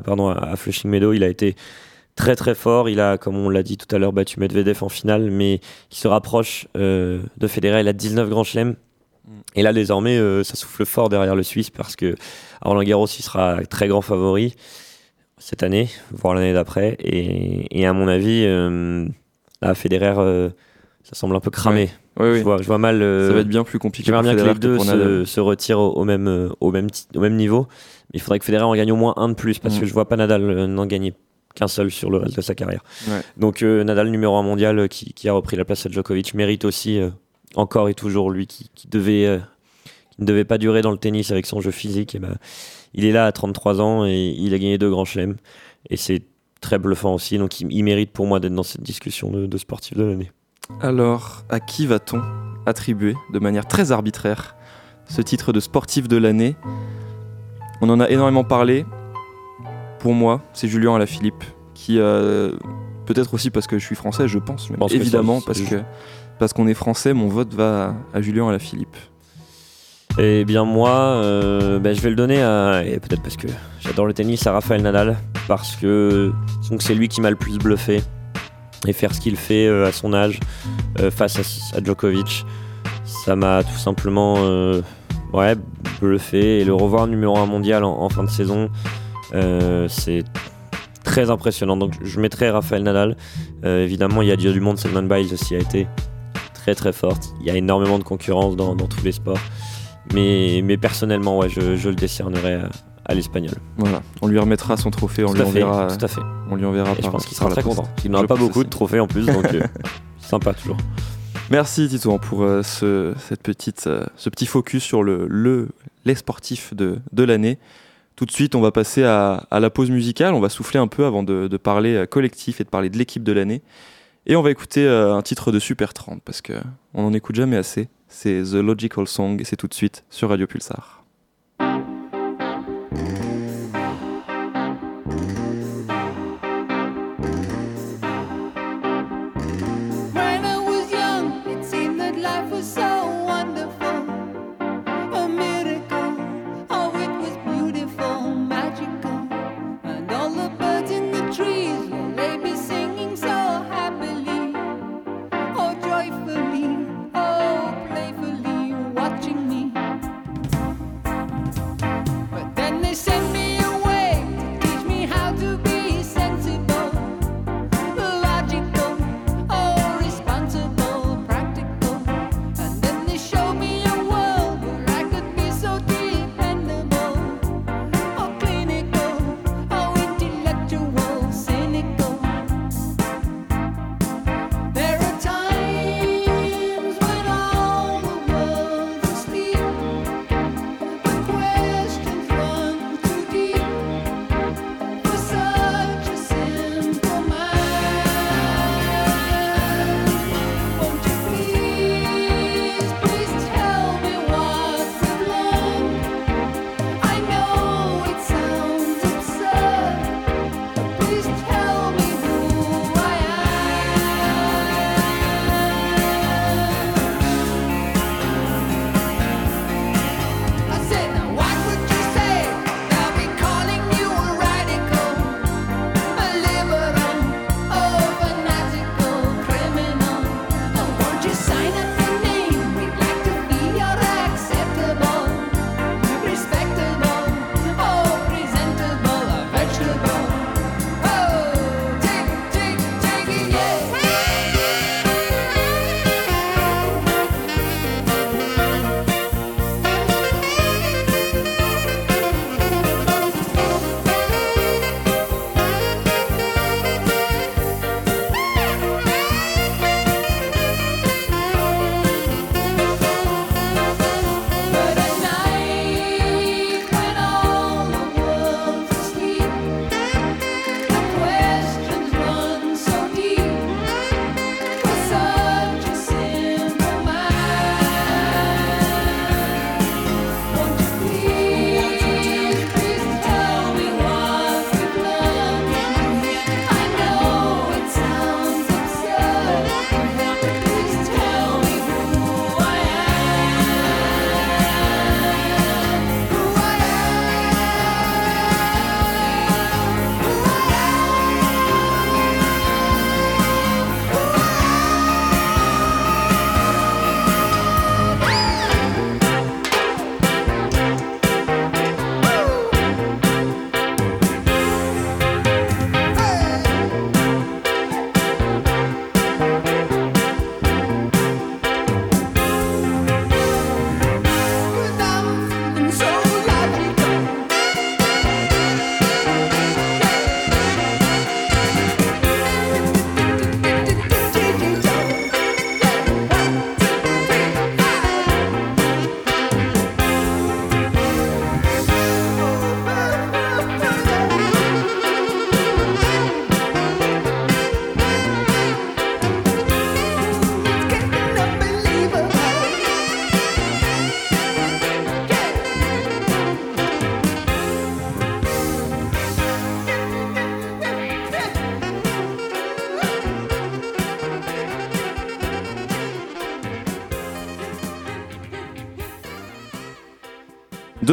pardon, à Flushing Meadow, il a été très très fort. Il a, comme on l'a dit tout à l'heure, battu Medvedev en finale, mais qui se rapproche euh, de Federer. Il a 19 grands chelems. Mm. Et là, désormais, euh, ça souffle fort derrière le Suisse parce que Roland Garros, il sera très grand favori cette année, voire l'année d'après. Et, à mon avis, euh, là, Federer, ça semble un peu cramé. Je, vois, je, vois, mal. ça va être bien plus compliqué. J'aimerais bien que les deux se, retirent au, même, au, même, au même niveau il faudrait que Federer en gagne au moins un de plus parce que mm. je vois pas Nadal euh, n'en gagner qu'un seul sur le reste de sa carrière. Donc euh, Nadal numéro 1 mondial euh, qui, a repris la place à Djokovic mérite aussi encore et toujours lui qui, devait ne devait pas durer dans le tennis avec son jeu physique. Et ben, il est là à 33 ans et il a gagné deux grands chelems et c'est très bluffant aussi. Donc il, mérite pour moi d'être dans cette discussion de, de sportif de l'année. Alors, à qui va-t-on attribuer de manière très arbitraire ce titre de sportif de l'année? On en a énormément parlé. Pour moi, c'est Julien Alaphilippe qui euh, peut-être aussi parce que je suis français, je pense, mais évidemment parce que parce qu'on est français, mon vote va à Julien Alaphilippe. Eh bien moi, euh, ben, je vais le donner à, et peut-être parce que j'adore le tennis, à Rafael Nadal, parce que c'est lui qui m'a le plus bluffé. Et faire ce qu'il fait euh, à son âge face à, Djokovic, ça m'a tout simplement ouais, bluffé. Et le revoir numéro 1 mondial en, fin de saison, euh, c'est très impressionnant. Donc je mettrai Raphaël Nadal. Euh, évidemment, il y a du monde, Simon Biles aussi a été très très forte. Il y a énormément de concurrence dans, tous les sports. Mais, personnellement, ouais, je, le décernerai à, l'espagnol. Voilà, on lui remettra son trophée, on lui enverra. Tout à fait. On lui enverra. Et je pense qu'il sera très content. Il n'aura pas beaucoup de trophées en plus, donc euh, (laughs) sympa toujours. Merci Tito pour euh, ce, cette petite, euh, ce petit focus sur le, les sportifs de, de l'année. Tout de suite, on va passer à, la pause musicale. On va souffler un peu avant de, parler euh, collectif et de parler de l'équipe de l'année. Et on va écouter un titre de Super 30 parce qu'on n'en écoute jamais assez. C'est The Logical Song et c'est tout de suite sur Radio Pulsar.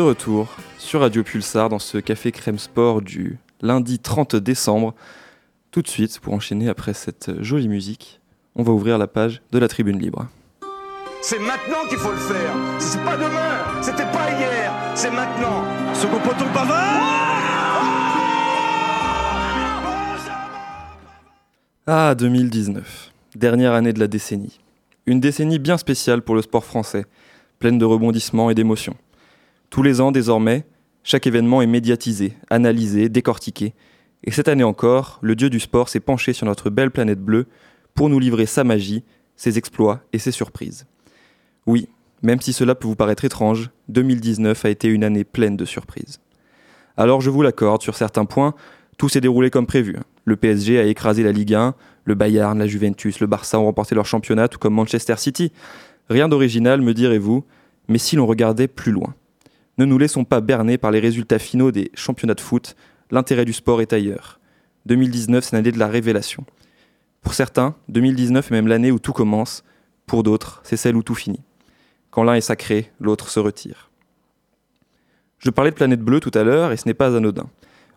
De retour sur Radio Pulsar dans ce café crème sport du lundi 30 décembre. Tout de suite, pour enchaîner après cette jolie musique, on va ouvrir la page de la tribune libre. C'est maintenant qu'il faut le faire. C'est pas demain, c'était pas hier, c'est maintenant. Second poteau Ah, 2019, dernière année de la décennie. Une décennie bien spéciale pour le sport français, pleine de rebondissements et d'émotions. Tous les ans, désormais, chaque événement est médiatisé, analysé, décortiqué. Et cette année encore, le dieu du sport s'est penché sur notre belle planète bleue pour nous livrer sa magie, ses exploits et ses surprises. Oui, même si cela peut vous paraître étrange, 2019 a été une année pleine de surprises. Alors je vous l'accorde, sur certains points, tout s'est déroulé comme prévu. Le PSG a écrasé la Ligue 1, le Bayern, la Juventus, le Barça ont remporté leur championnat, tout comme Manchester City. Rien d'original, me direz-vous, mais si l'on regardait plus loin. Ne nous laissons pas berner par les résultats finaux des championnats de foot, l'intérêt du sport est ailleurs. 2019, c'est l'année de la révélation. Pour certains, 2019 est même l'année où tout commence, pour d'autres, c'est celle où tout finit. Quand l'un est sacré, l'autre se retire. Je parlais de planète bleue tout à l'heure et ce n'est pas anodin.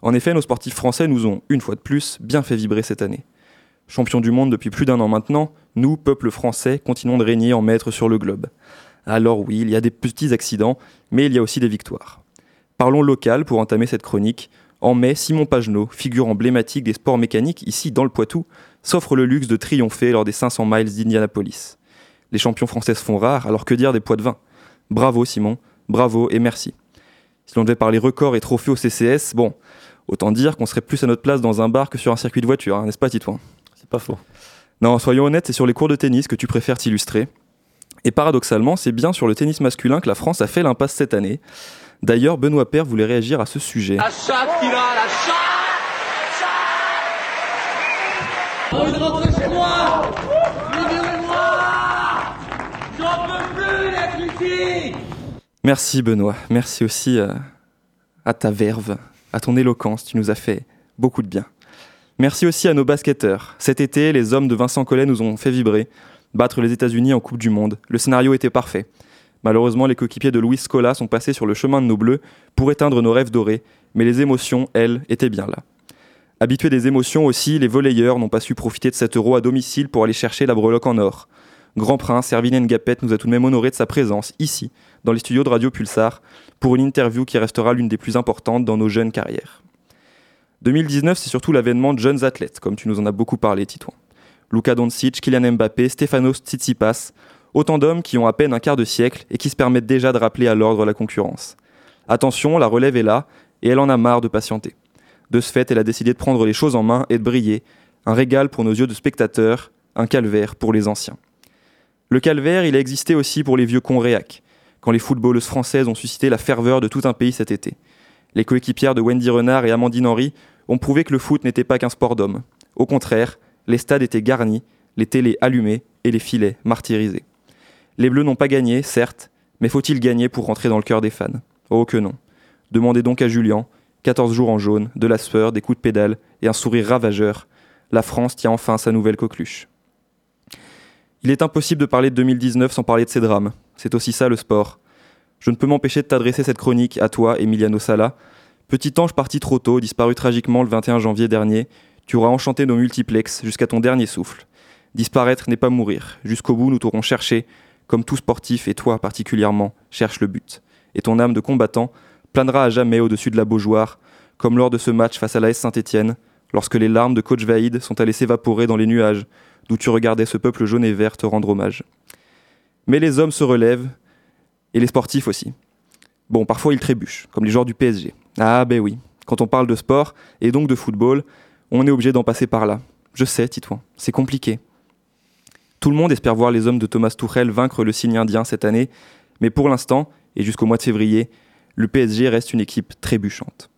En effet, nos sportifs français nous ont, une fois de plus, bien fait vibrer cette année. Champions du monde depuis plus d'un an maintenant, nous, peuple français, continuons de régner en maître sur le globe. Alors oui, il y a des petits accidents, mais il y a aussi des victoires. Parlons local pour entamer cette chronique. En mai, Simon Pagenaud, figure emblématique des sports mécaniques ici dans le Poitou, s'offre le luxe de triompher lors des 500 miles d'Indianapolis. Les champions françaises font rare, alors que dire des poids de vin? Bravo Simon, bravo et merci. Si l'on devait parler records et trophées au CCS, bon, autant dire qu'on serait plus à notre place dans un bar que sur un circuit de voiture, hein, n'est-ce pas Titouan C'est pas faux. Non, soyons honnêtes, c'est sur les cours de tennis que tu préfères t'illustrer. Et paradoxalement, c'est bien sur le tennis masculin que la France a fait l'impasse cette année. D'ailleurs, Benoît Père voulait réagir à ce sujet. La chatte qu'il a, la chatte J'ai envie de rentrer chez moi Libérez-moi J'en peux plus d'être ici Merci Benoît, merci aussi euh, à ta verve, à ton éloquence, tu nous as fait beaucoup de bien. Merci aussi à nos basketteurs. Cet été, les hommes de Vincent Collet nous ont fait vibrer. Battre les États-Unis en Coupe du Monde, le scénario était parfait. Malheureusement, les coéquipiers de Louis Scola sont passés sur le chemin de nos bleus pour éteindre nos rêves dorés, mais les émotions, elles, étaient bien là. Habitués des émotions aussi, les volleyeurs n'ont pas su profiter de cet euro à domicile pour aller chercher la breloque en or. Grand Prince, Erwin Ngapet nous a tout de même honoré de sa présence ici, dans les studios de Radio Pulsar, pour une interview qui restera l'une des plus importantes dans nos jeunes carrières. 2019, c'est surtout l'avènement de jeunes athlètes, comme tu nous en as beaucoup parlé, Titouan. Luka Doncic, Kylian Mbappé, Stefanos Tsitsipas, autant d'hommes qui ont à peine un quart de siècle et qui se permettent déjà de rappeler à l'ordre la concurrence. Attention, la relève est là, et elle en a marre de patienter. De ce fait, elle a décidé de prendre les choses en main et de briller. Un régal pour nos yeux de spectateurs, un calvaire pour les anciens. Le calvaire, il a existé aussi pour les vieux cons réac, quand les footballeuses françaises ont suscité la ferveur de tout un pays cet été. Les coéquipières de Wendy Renard et Amandine Henry ont prouvé que le foot n'était pas qu'un sport d'hommes. Au contraire, les stades étaient garnis, les télés allumées et les filets martyrisés. Les Bleus n'ont pas gagné, certes, mais faut-il gagner pour rentrer dans le cœur des fans? Oh que non. Demandez donc à Julien, 14 jours en jaune, de la sueur, des coups de pédale et un sourire ravageur. La France tient enfin sa nouvelle coqueluche. Il est impossible de parler de 2019 sans parler de ces drames. C'est aussi ça le sport. Je ne peux m'empêcher de t'adresser cette chronique à toi, Emiliano Sala. Petit ange parti trop tôt, disparu tragiquement le 21 janvier dernier, tu auras enchanté nos multiplex jusqu'à ton dernier souffle. Disparaître n'est pas mourir. Jusqu'au bout, nous t'aurons cherché, comme tout sportif, et toi particulièrement, cherche le but. Et ton âme de combattant planera à jamais au-dessus de la Beaujoire, comme lors de ce match face à la S Saint-Étienne, lorsque les larmes de coach Vaïd sont allées s'évaporer dans les nuages, d'où tu regardais ce peuple jaune et vert te rendre hommage. Mais les hommes se relèvent, et les sportifs aussi. Bon, parfois ils trébuchent, comme les joueurs du PSG. Ah ben oui, quand on parle de sport, et donc de football, on est obligé d'en passer par là. Je sais, Titouan, c'est compliqué. Tout le monde espère voir les hommes de Thomas Tuchel vaincre le signe indien cette année, mais pour l'instant, et jusqu'au mois de février, le PSG reste une équipe trébuchante.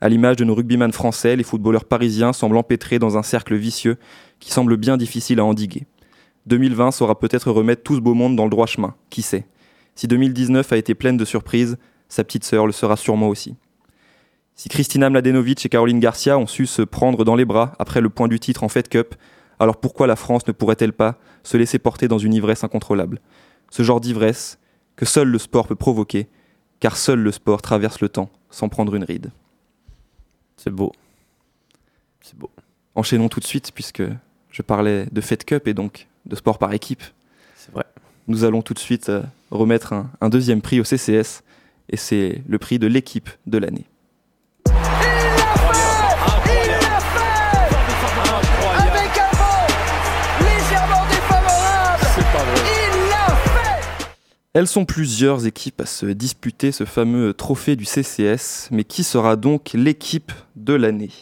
À l'image de nos rugbyman français, les footballeurs parisiens semblent empêtrés dans un cercle vicieux qui semble bien difficile à endiguer. 2020 saura peut-être remettre tout ce beau monde dans le droit chemin, qui sait? Si 2019 a été pleine de surprises, sa petite sœur le sera sûrement aussi. Si Kristina Mladenovic et Caroline Garcia ont su se prendre dans les bras après le point du titre en Fed Cup, alors pourquoi la France ne pourrait-elle pas se laisser porter dans une ivresse incontrôlable? Ce genre d'ivresse que seul le sport peut provoquer car seul le sport traverse le temps sans prendre une ride. C'est beau. C'est beau. Enchaînons tout de suite, puisque je parlais de Fed Cup et donc de sport par équipe. C'est vrai. Nous allons tout de suite euh, remettre un, un deuxième prix au CCS, et c'est le prix de l'équipe de l'année. Elles sont plusieurs équipes à se disputer ce fameux trophée du CCS, mais qui sera donc l'équipe de l'année?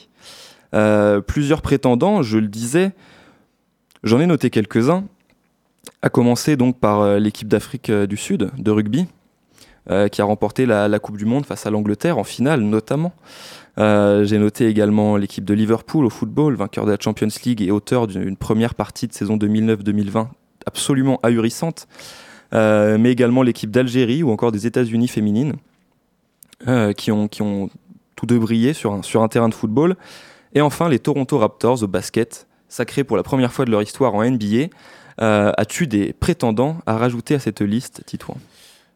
Euh, Plusieurs prétendants, je le disais, j'en ai noté quelques-uns, à commencer donc par euh, l'équipe d'Afrique euh, du Sud de rugby, qui a remporté la, Coupe du Monde face à l'Angleterre en finale notamment. J'ai noté également l'équipe de Liverpool au football, vainqueur de la Champions League et auteur d'une première partie de saison 2009-2020 absolument ahurissante. Euh, mais également l'équipe d'Algérie ou encore des États-Unis féminines, euh, qui, ont, qui ont tous deux brillé sur un, sur un terrain de football. Et enfin les Toronto Raptors au basket, sacrés pour la première fois de leur histoire en NBA. Euh, As-tu des prétendants à rajouter à cette liste, Titouan?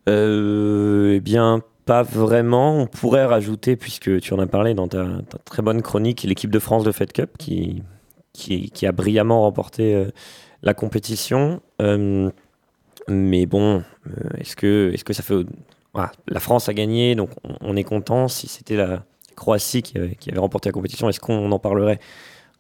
Eh bien, pas vraiment. On pourrait rajouter, puisque tu en as parlé dans ta, très bonne chronique, l'équipe de France de Fed Cup qui, qui, a brillamment remporté la compétition. Mais bon, euh, est-ce que, est que ça fait. Voilà, la France a gagné, donc on, on est content. Si c'était la Croatie qui avait, qui avait remporté la compétition, est-ce qu'on en parlerait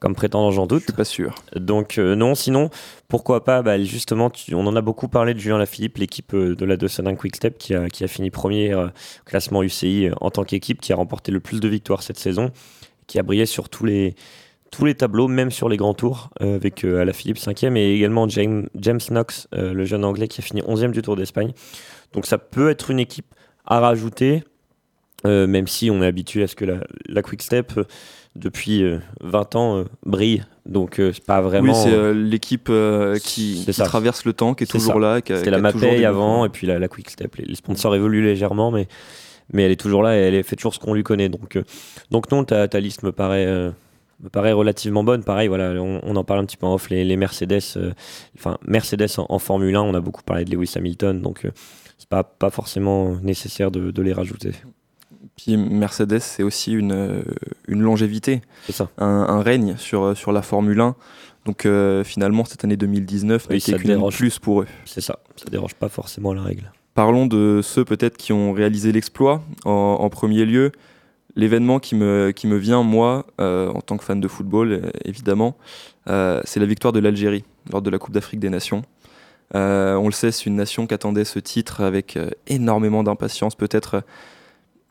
comme prétendant J'en Je doute. suis pas sûr. Donc euh, non, sinon, pourquoi pas bah, Justement, tu- on en a beaucoup parlé de Julien Lafilippe, l'équipe euh, de la 201 Quickstep qui a, qui a fini premier euh, classement UCI en tant qu'équipe, qui a remporté le plus de victoires cette saison, qui a brillé sur tous les, tous les tableaux, même sur les grands tours, euh, avec euh, Alaphilippe 5e et également James, James Knox, euh, le jeune anglais qui a fini 11e du Tour d'Espagne. Donc ça peut être une équipe à rajouter, euh, même si on est habitué à ce que la, la Quickstep, euh, depuis euh, 20 ans, brille. Donc c'est pas vraiment... oui, c'est l'équipe qui, qui traverse le temps, qui est toujours ça. là. C'était la Mapei avant, et puis la, la Quick Step. Les, les sponsors évoluent légèrement, mais, mais elle est toujours là et elle fait toujours ce qu'on lui connaît. Donc, euh, donc non, ta, ta liste me paraît, euh, me paraît relativement bonne. Pareil, voilà, on, on en parle un petit peu en off, les, les Mercedes, euh, enfin Mercedes en, en Formule 1, on a beaucoup parlé de Lewis Hamilton, donc euh, c'est pas, pas forcément nécessaire de, de les rajouter. Puis Mercedes, c'est aussi une, une longévité, ça. un, un règne sur, sur la Formule 1. Donc euh, finalement, cette année 2019 n'a Oui, ça qu'une plus pour eux. C'est ça. Ça dérange pas forcément la règle. Parlons de ceux peut-être qui ont réalisé l'exploit. En, en premier lieu, l'événement qui me, qui me vient, moi, euh, en tant que fan de football, euh, évidemment, euh, c'est la victoire de l'Algérie lors de la Coupe d'Afrique des Nations. On le sait, c'est une nation qui attendait ce titre avec énormément d'impatience, peut-être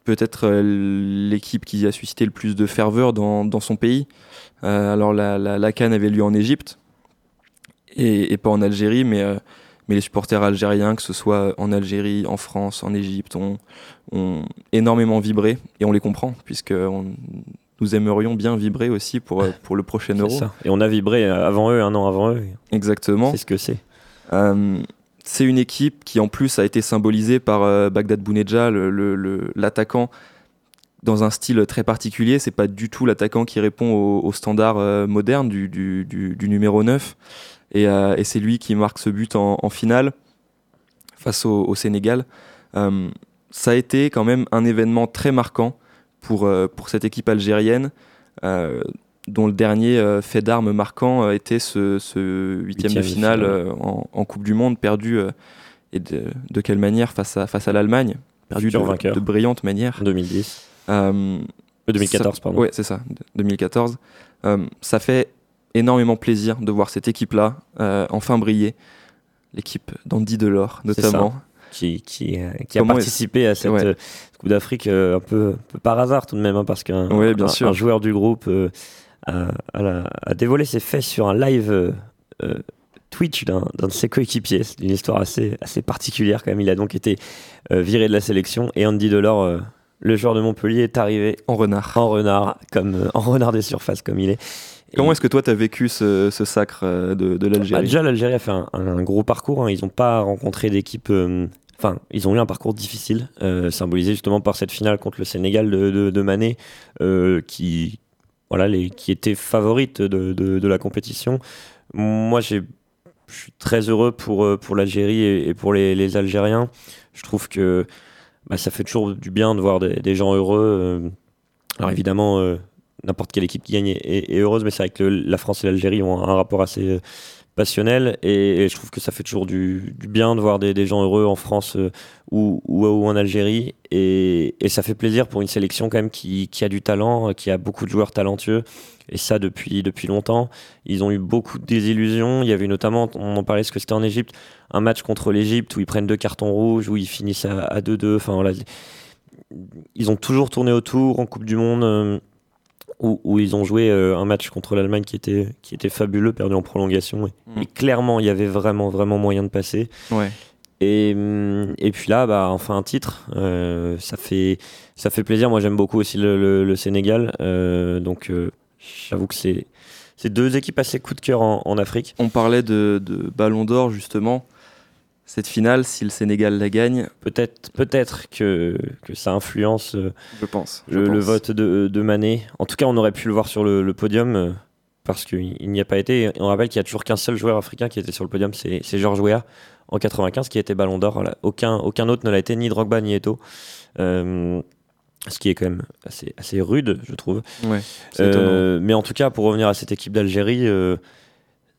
peut-être l'équipe qui a suscité le plus de ferveur dans, dans son pays. Alors la, la, Cannes avait lieu en Égypte et, pas en Algérie, mais, mais les supporters algériens, que ce soit en Algérie, en France, en Égypte, ont, ont énormément vibré et on les comprend puisque on- nous aimerions bien vibrer aussi pour, euh, pour le prochain euro. ça. Et on a vibré avant eux, un an avant eux. Exactement. C'est ce que c'est. Euh, c'est une équipe qui en plus a été symbolisée par euh, Bagdad le- le- l'attaquant, dans un style très particulier. C'est pas du tout l'attaquant qui répond aux au standards euh, modernes du, du- du- du numéro 9. Et, euh, et c'est lui qui marque ce but en, en finale face au, au Sénégal. Euh, ça a été quand même un événement très marquant pour, euh, pour cette équipe algérienne. dont le dernier euh, fait d'armes marquant euh, était ce, ce huitième de Huitième de finale finale. euh, en, en Coupe du Monde perdu et de, de quelle manière face à, face à l'Allemagne perdu de, brillante manière. En 2010. Euh, Euh, 2014, ça- pardon. Ouais, c'est ça, de- 2014. Euh, ça fait énormément plaisir de voir cette équipe-là euh, enfin briller. L'équipe d'Andy Delors, notamment. qui, qui, euh, qui a participé à cette Ouais. euh, Coupe d'Afrique un, peu, par hasard tout de même, hein, parce qu'un Ouais, bien un- sûr. un joueur du groupe a, a la- a dévoilé ses fesses sur un live Twitch d'un d'un de ses coéquipiers. C'est une histoire assez, assez particulière quand même. Il a donc été euh, viré de la sélection et Andy Delors, euh, le joueur de Montpellier, est arrivé En renard. en renard, comme, euh, en renard des surfaces comme il est. Comment est-ce que toi, tu as vécu ce, ce sacre euh, de, bah, l'Algérie déjà, l'Algérie a fait un, un gros parcours. hein. Ils n'ont pas rencontré d'équipe. euh, Enfin, ils ont eu un parcours difficile, euh, symbolisé justement par cette finale contre le Sénégal de, de, de Mané, euh, qui, voilà, les, qui était favorite de, la compétition. Moi, je suis très heureux pour, pour l'Algérie et, et pour les, les Algériens. Je trouve que bah, ça fait toujours du bien de voir des, gens heureux. alors évidemment, n'importe quelle équipe qui gagne est, heureuse, mais c'est vrai que la France et l'Algérie ont un, rapport assez passionnel et, je trouve que ça fait toujours du, bien de voir des, gens heureux en France ou, ou, en Algérie et, ça fait plaisir pour une sélection quand même qui, a du talent, qui a beaucoup de joueurs talentueux et ça depuis, depuis longtemps. Ils ont eu beaucoup de désillusions. Il y avait notamment, on en parlait, ce que c'était en Égypte, un match contre l'Égypte où ils prennent deux cartons rouges, où ils finissent à 2-2. Enfin. Ils ont toujours tourné autour en Coupe du Monde. Euh, où, ils ont joué euh, un match contre l'Allemagne qui était, qui était fabuleux, perdu en prolongation. Et, mm. clairement, il y avait vraiment, vraiment moyen de passer. Ouais. Et, mm, et puis là, bah, enfin un titre, euh, ça, fait, ça fait plaisir. Moi, j'aime beaucoup aussi le, le, Sénégal. donc, J'avoue que c'est deux équipes assez coup de cœur en, Afrique. On parlait de, de Ballon d'Or justement. Cette finale, si le Sénégal la gagne, peut-être peut-être que, que ça influence. Euh, je pense. le, vote de, de, Mané. En tout cas, on aurait pu le voir sur le, podium euh, parce qu'il n'y a pas été. Et on rappelle qu'il n'y a toujours qu'un seul joueur africain qui était sur le podium, c'est Georges Weah en 95 qui était Ballon d'Or. Aucun aucun autre ne l'a été, ni Drogba ni Eto'o. Euh, ce qui est quand même assez, assez rude, je trouve. Euh, mais en tout cas, pour revenir à cette équipe d'Algérie, euh,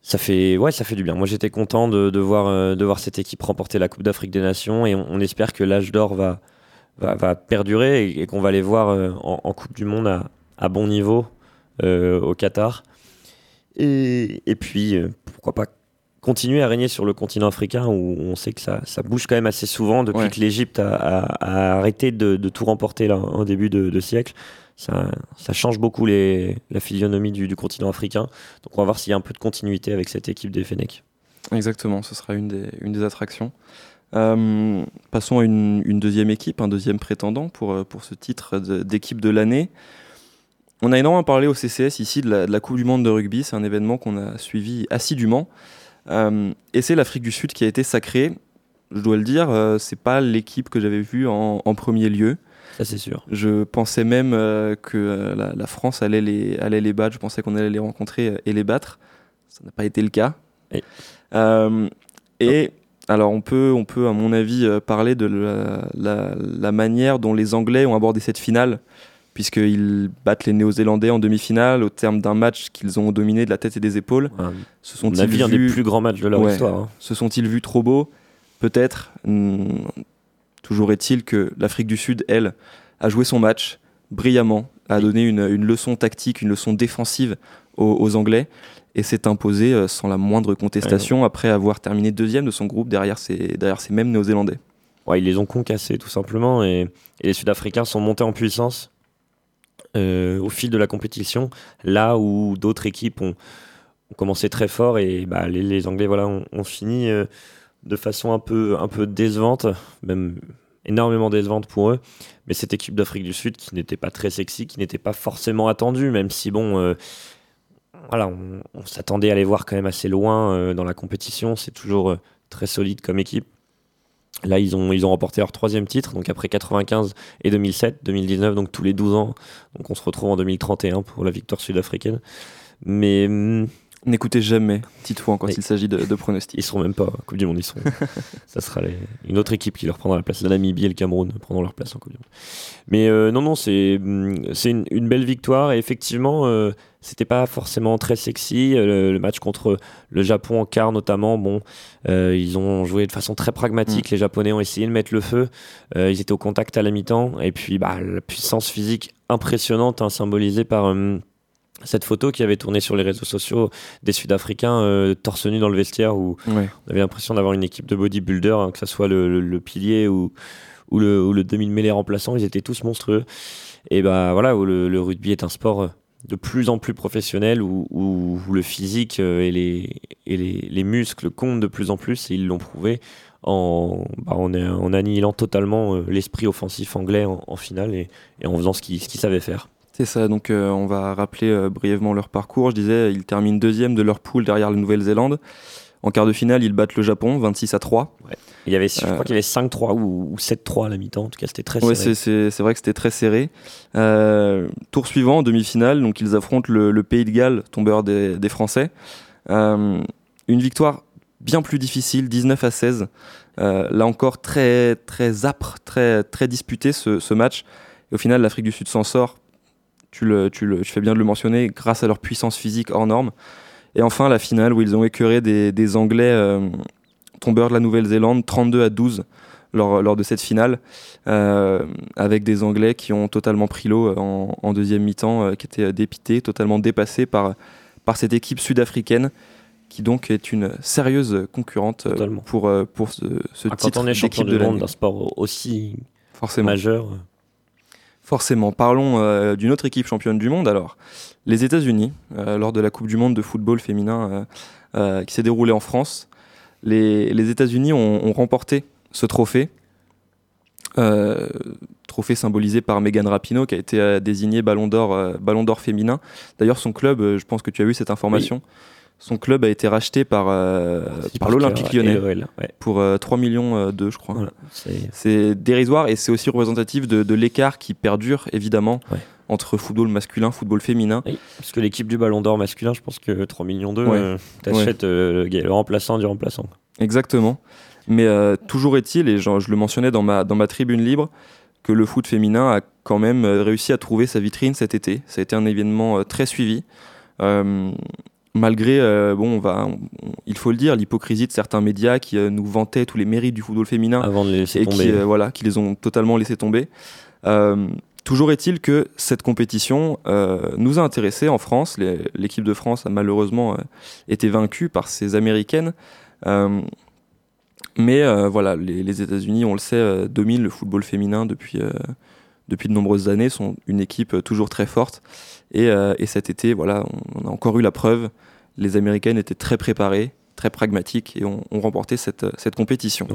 ça fait, ouais, ça fait du bien. Moi, j'étais content de, de voir, euh, de voir cette équipe remporter la Coupe d'Afrique des Nations et on, espère que l'âge d'or va, va, perdurer et, qu'on va les voir en, Coupe du Monde à, à bon niveau au Qatar. Et, et puis, pourquoi pas continuer à régner sur le continent africain où on sait que ça, ça bouge quand même assez souvent depuis que l'Égypte a, a, arrêté de, de, tout remporter là, en début de, de siècle. Ça, change beaucoup les, la physionomie du, du, continent africain. Donc on va voir s'il y a un peu de continuité avec cette équipe des Fenech. Exactement, ce sera une des, une des attractions. Euh, passons à une, une, deuxième équipe, un deuxième prétendant pour, pour ce titre d'équipe de, l'année. On a énormément parlé au CCS ici de la, Coupe du Monde de rugby. C'est un événement qu'on a suivi assidûment. Euh, et c'est l'Afrique du Sud qui a été sacrée. Je dois le dire, euh, c'est pas l'équipe que j'avais vue en, premier lieu. Ça, c'est sûr. Je pensais même euh, que la, France allait les, allait les battre. Je pensais qu'on allait les rencontrer et les battre. Ça n'a pas été le cas. et alors, on peut, on peut, à mon avis, parler de la, la, manière dont les Anglais ont abordé cette finale puisqu'ils battent les Néo-Zélandais en demi-finale au terme d'un match qu'ils ont dominé de la tête et des épaules. Ce sont ils vu... un des plus grands matchs de leur histoire. Hein. Se sont-ils vus trop beaux? Peut-être. Toujours est-il que l'Afrique du Sud, elle, a joué son match brillamment, a donné une, leçon tactique, une leçon défensive aux, Anglais et s'est imposé euh, sans la moindre contestation après avoir terminé deuxième de son groupe derrière ces, derrière ces mêmes Néo-Zélandais. Ouais, ils les ont concassés tout simplement et les Sud-Africains sont montés en puissance euh, au fil de la compétition, là où d'autres équipes ont, commencé très fort et bah, les, Anglais voilà, ont, fini euh, de façon un peu, un peu décevante, même énormément décevante pour eux. Mais cette équipe d'Afrique du Sud qui n'était pas très sexy, qui n'était pas forcément attendue, même si bon, euh, voilà, on, s'attendait à les voir quand même assez loin dans la compétition. C'est toujours très solide comme équipe. Là, ils ont, ils ont remporté leur troisième titre, donc après 95 et 2007, 2019, donc tous les 12 ans. Donc on se retrouve en 2031 pour la victoire sud-africaine. Mais. N'écoutez jamais fois quand il s'agit de, de pronostics. Ils seront même pas Coupe du Monde, ils seront. (laughs) ça sera une autre équipe qui leur prendra la place. La Namibie et le Cameroun prendront leur place en Coupe du Monde. Mais euh, non, non, c'est hmm, une, une, belle victoire et effectivement. Euh, c'était pas forcément très sexy. Euh, le, match contre le Japon en quart notamment, bon, euh, ils ont joué de façon très pragmatique. Mm. Les Japonais ont essayé de mettre le feu. Ils étaient au contact à la mi-temps. Et puis, bah, la puissance physique impressionnante, hein, symbolisée par cette photo qui avait tourné sur les réseaux sociaux des Sud-Africains torse nu dans le vestiaire où on avait l'impression d'avoir une équipe de bodybuilders, hein, que ce soit le, pilier ou, ou le, le demi-mêlée remplaçant, ils étaient tous monstrueux. Et bah voilà, où le rugby est un sport de plus en plus professionnel où, le physique euh, et, les, et les, muscles comptent de plus en plus et ils l'ont prouvé en, bah, en, annihilant totalement euh, l'esprit offensif anglais en, finale et, en faisant ce qu'ils savaient faire. C'est ça, donc euh, on va rappeler brièvement leur parcours. Je disais, ils terminent deuxième de leur poule derrière la Nouvelle-Zélande. En quart de finale, ils battent le Japon 26 à 3. Il y avait, je crois qu'il y avait 5-3 ou, 7-3 à la mi-temps. En tout cas, c'était très serré. Ouais, c'est vrai que c'était très serré. Euh, tour suivant, en demi-finale, donc ils affrontent le, Pays de Galles, tombeur des, Français. Euh, une victoire bien plus difficile, 19 à 16. là encore, très, très âpre, très, très disputé ce, ce match. Et au final, l'Afrique du Sud s'en sort. Tu, le, tu, le, tu fais bien de le mentionner, grâce à leur puissance physique hors norme. Et enfin, la finale où ils ont écœuré des, des Anglais euh, tombeurs de la Nouvelle-Zélande, 32 à 12 lors, lors de cette finale, euh, avec des Anglais qui ont totalement pris l'eau en, en, deuxième mi-temps, euh, qui étaient dépités, totalement dépassés par, par cette équipe sud-africaine qui donc est une sérieuse concurrente Totalement. pour, pour ce, ce Ah, titre Quand on est champion du de monde d'un sport aussi Forcément. majeur, Forcément. Parlons euh, d'une autre équipe championne du monde alors. Les États-Unis, euh, lors de la Coupe du Monde de football féminin euh, qui s'est déroulée en France, les, États-Unis ont, remporté ce trophée. Trophée symbolisé par Megan Rapinoe qui a été désignée Ballon d'Or féminin. D'ailleurs son club, je pense que tu as vu cette information, son club a été racheté par, euh, par l'Olympique lyonnais ouais. pour euh, 3 millions euh, je crois. Voilà, c'est- dérisoire et c'est aussi représentatif de, de l'écart qui perdure évidemment Ouais. entre football masculin, football féminin. Oui, parce que l'équipe du Ballon d'Or masculin, je pense que 3 millions d'euros, Ouais. euh, t'achètes le remplaçant du remplaçant. Exactement. Mais toujours est-il, et je le mentionnais dans ma, dans ma tribune libre, que le foot féminin a quand même réussi à trouver sa vitrine cet été. Ça a été un événement très suivi. Euh, malgré, euh, bon, on va, on- il faut le dire, l'hypocrisie de certains médias qui euh, nous vantaient tous les mérites du football féminin Avant de les laisser et tomber. qui, euh, voilà, qui les ont totalement laissé tomber. Toujours est-il que cette compétition nous a intéressés en France. L'équipe de France a malheureusement été vaincue par ces Américaines. Mais voilà, les, les États-Unis, on le sait, dominent le football féminin depuis, depuis de nombreuses années, sont une équipe euh, toujours très forte. Et, euh, et cet été, voilà, on, a encore eu la preuve. Les Américaines étaient très préparées, très pragmatiques et ont, remporté cette, cette compétition.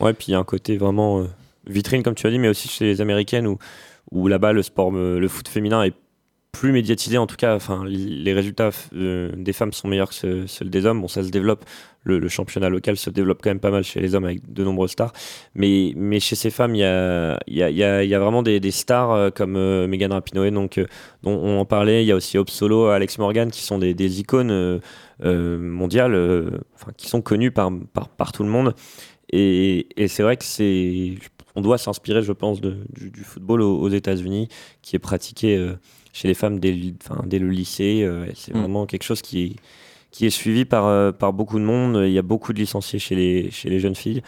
Ouais, puis il y a un côté vraiment euh, vitrine, comme tu as dit, mais aussi chez les Américaines où, où là-bas le sport, euh, le foot féminin est plus médiatisé. En tout cas, enfin, les résultats euh, des femmes sont meilleurs que ceux, des hommes. Bon, ça se développe. Le, championnat local se développe quand même pas mal chez les hommes avec de nombreuses stars. Mais, mais chez ces femmes, il y a, y, a, y, y a vraiment des, stars euh, comme euh, Megan Rapinoe, donc, euh, dont on en parlait. Il y a aussi Hope Solo, Alex Morgan, qui sont des, icônes mondiales, qui sont connues par, par, tout le monde. Et, et c'est vrai que c'est, on doit s'inspirer, je pense, du, football aux, États-Unis, qui est pratiqué chez les femmes dès, le- enfin, dès le lycée. euh, c'est Mm. vraiment quelque chose qui est, qui est suivi par, euh, par beaucoup de monde. Il y a beaucoup de licenciés chez les, chez les jeunes filles.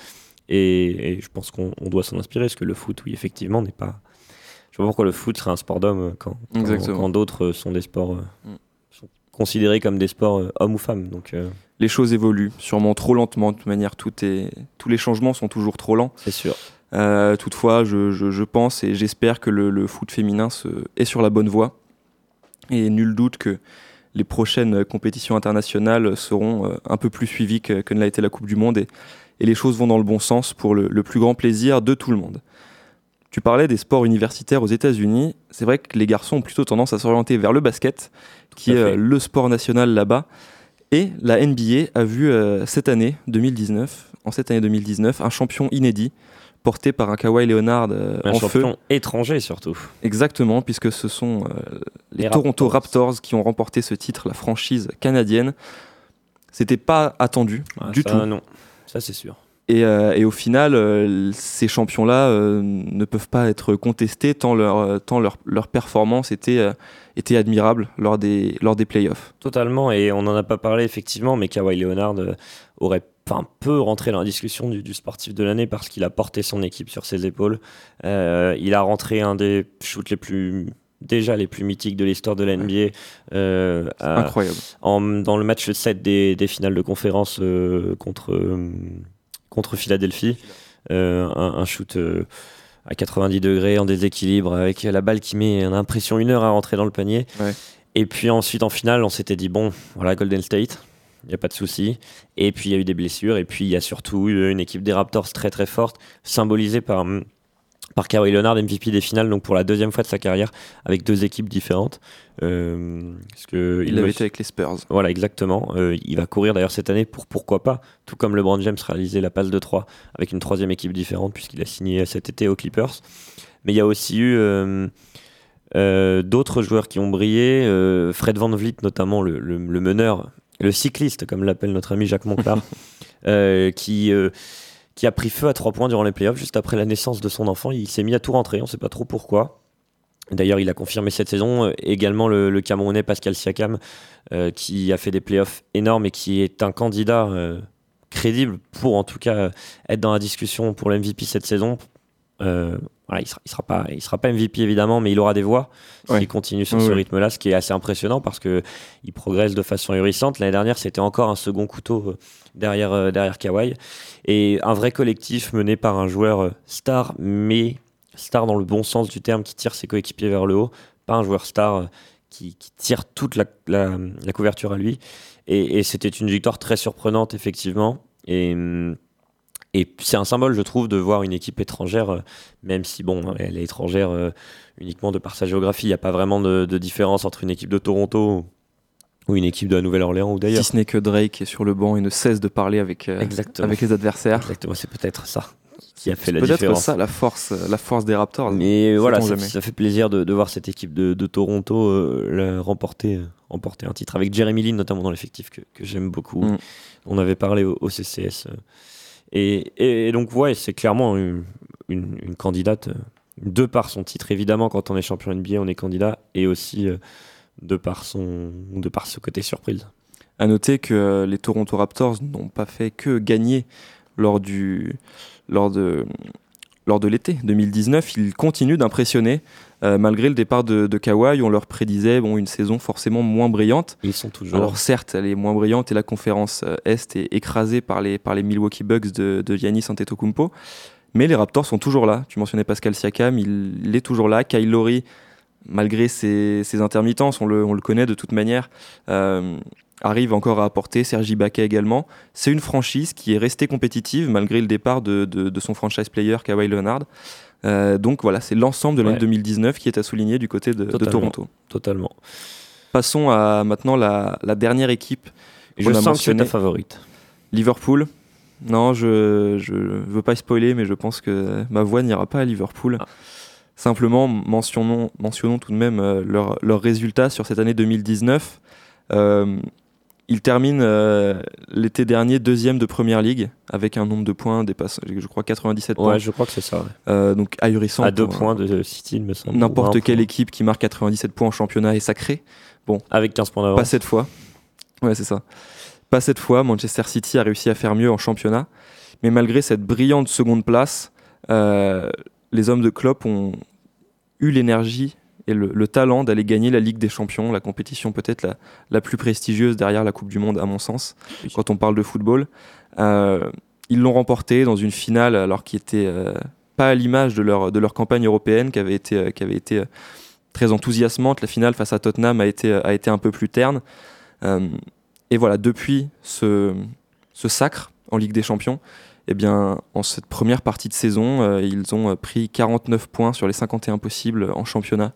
Et, et je pense qu'on on doit s'en inspirer, parce que le foot, oui, effectivement, n'est pas. Je sais pas pourquoi le foot serait un sport d'homme euh, quand, quand, Exactement. quand d'autres sont des sports. Mm. considérés comme des sports euh, hommes ou femmes. Donc, euh, les choses évoluent, sûrement trop lentement. De toute manière, tout est, tous les changements sont toujours trop lents. c'est sûr. Euh, toutefois, je, je- je pense et j'espère que le, le foot féminin se, est sur la bonne voie. Et nul doute que les prochaines compétitions internationales seront euh, un peu plus suivies que, que ne l'a été la Coupe du Monde. Et, et les choses vont dans le bon sens pour le, le plus grand plaisir de tout le monde. Tu parlais des sports universitaires aux États-Unis. C'est vrai que les garçons ont plutôt tendance à s'orienter vers le basket, qui est fait. euh, le sport national là-bas. Et la NBA a vu euh, cette année 2019, en cette année 2019, un champion inédit porté par un Kawhi Leonard euh, Un en feu. champion étranger surtout. Exactement, puisque ce sont euh, les, Les Toronto Raptors. Raptors qui ont remporté ce titre, la franchise canadienne. C'était pas attendu Ah, du ça, tout. Non, ça c'est sûr. Et, euh, et au final, euh, ces champions-là ne peuvent pas être contestés tant leur, tant leur, leur performance était, était admirable lors des, lors des playoffs. Totalement, et on n'en a pas parlé effectivement, mais Kawhi Leonard aurait enfin, peut rentrer dans la discussion du, du sportif de l'année parce qu'il a porté son équipe sur ses épaules. Euh, il a rentré un des shoots les plus déjà les plus mythiques de l'histoire de la NBA euh, à- Incroyable. en- dans le match 7 des, des finales de conférence euh, contre, contre Philadelphie. Un, un shoot à 90 degrés en déséquilibre avec la balle qui met une impression une heure à rentrer dans le panier. Ouais. Et puis ensuite en finale, on s'était dit bon, voilà Golden State, il n'y a pas de souci. Et puis il y a eu des blessures et puis il y a surtout eu une équipe des Raptors très très forte, symbolisée par hum, par Kawhi Leonard, MVP des finales, donc pour la deuxième fois de sa carrière, avec deux équipes différentes. Euh, parce que Il me- avait été avec les Spurs. voilà, exactement. Euh, il va courir d'ailleurs cette année pour pourquoi pas, tout comme LeBron James réalisait la passe de 3 avec une troisième équipe différente puisqu'il a signé cet été aux Clippers. Mais il y a aussi eu euh, euh, d'autres joueurs qui ont brillé, euh, Fred Van Vliet notamment, le, le- le meneur, le cycliste comme l'appelle notre ami Jacques Monclar, (laughs) qui qui a pris feu à trois points durant les playoffs juste après la naissance de son enfant. Il s'est mis à tout rentrer, on ne sait pas trop pourquoi. D'ailleurs, il a confirmé cette saison. Également, le, Camerounais Pascal Siakam, qui a fait des playoffs énormes et qui est un candidat crédible pour en tout cas être dans la discussion pour l'MVP cette saison. Euh, voilà, il sera, sera pas, il sera pas MVP évidemment, mais il aura des voix s'il continue sur ce rythme-là, ce qui est assez impressionnant parce que il progresse de façon ahurissante. L'année dernière, c'était encore un second couteau euh, derrière euh, derrière Kawhi et un vrai collectif mené par un joueur star, mais star dans le bon sens du terme, qui tire ses coéquipiers vers le haut, pas un joueur star qui, tire toute la, la, couverture à lui. Et, c'était une victoire très surprenante, effectivement. Et, et c'est un symbole, je trouve, de voir une équipe étrangère, euh, même si, bon, elle est étrangère euh, uniquement de par sa géographie. Il n'y a pas vraiment de, différence entre une équipe de Toronto ou une équipe de la Nouvelle-Orléans ou d'ailleurs. Si ce n'est que Drake est sur le banc et ne cesse de parler avec, euh, avec les adversaires. Exactement, c'est peut-être ça qui a fait la différence. Peut-être ça la force, la force des Raptors. Mais voilà, ça, fait plaisir de, voir cette équipe de, Toronto remporter, remporter un titre avec Jeremy Lin notamment dans l'effectif que, j'aime beaucoup. Mm. On avait parlé au, CCS. Et, donc, ouais, c'est clairement une, candidate, de par son titre, évidemment, quand on est champion NBA, on est candidat, et aussi euh, de, par son, de par ce côté surprise. À noter que les Toronto Raptors n'ont pas fait que gagner lors, du, lors de, lors de l'été 2019. Ils continuent d'impressionner. Euh, malgré le départ de, de, Kawhi, on leur prédisait bon, une saison forcément moins brillante. Ils sont toujours. Alors certes, elle est moins brillante et la conférence euh, Est est écrasée par les, par les Milwaukee Bucks de, de Giannis Antetokounmpo. Mais les Raptors sont toujours là. Tu mentionnais Pascal Siakam, il, est toujours là. Kyle Lowry, malgré ses, ses intermittences, on le, on le, connaît de toute manière, euh, arrive encore à apporter. Sergi Baquet également. C'est une franchise qui est restée compétitive malgré le départ de, de, de son franchise player Kawhi Leonard. Euh, donc voilà, c'est l'ensemble de l'année 2019 qui est à souligner du côté de, Toronto. Totalement. Passons à maintenant la, dernière équipe. Je sens que c'est ta favorite. Liverpool. Non, je ne veux pas spoiler, mais je pense que ma voix n'ira pas à Liverpool. Ah. Simplement, mentionnons, mentionnons tout de même euh, leurs leur résultats sur cette année 2019. Euh, il termine euh, l'été dernier deuxième de Première Ligue avec un nombre de points dépassant, je crois, 97 points. Ouais, je crois que c'est ça. Euh, donc ahurissant. À deux points de City, il me semble. N'importe quelle équipe qui marque 97 points en championnat est sacrée. Bon. Avec 15 points d'avance. Pas cette fois. Ouais, c'est ça. Pas cette fois. Manchester City a réussi à faire mieux en championnat. Mais malgré cette brillante seconde place, euh, les hommes de Klopp ont eu l'énergie et le, talent d'aller gagner la Ligue des Champions, la compétition peut-être la, plus prestigieuse derrière la Coupe du Monde à mon sens, quand on parle de football. Euh, ils l'ont remporté dans une finale alors qui était euh, pas à l'image de leur, de leur campagne européenne qui avait été, euh, qui avait été très enthousiasmante. La finale face à Tottenham a été, a été un peu plus terne. et voilà, depuis ce, ce sacre en Ligue des Champions, eh bien, en cette première partie de saison, euh, ils ont euh, pris 49 points sur les 51 possibles en championnat.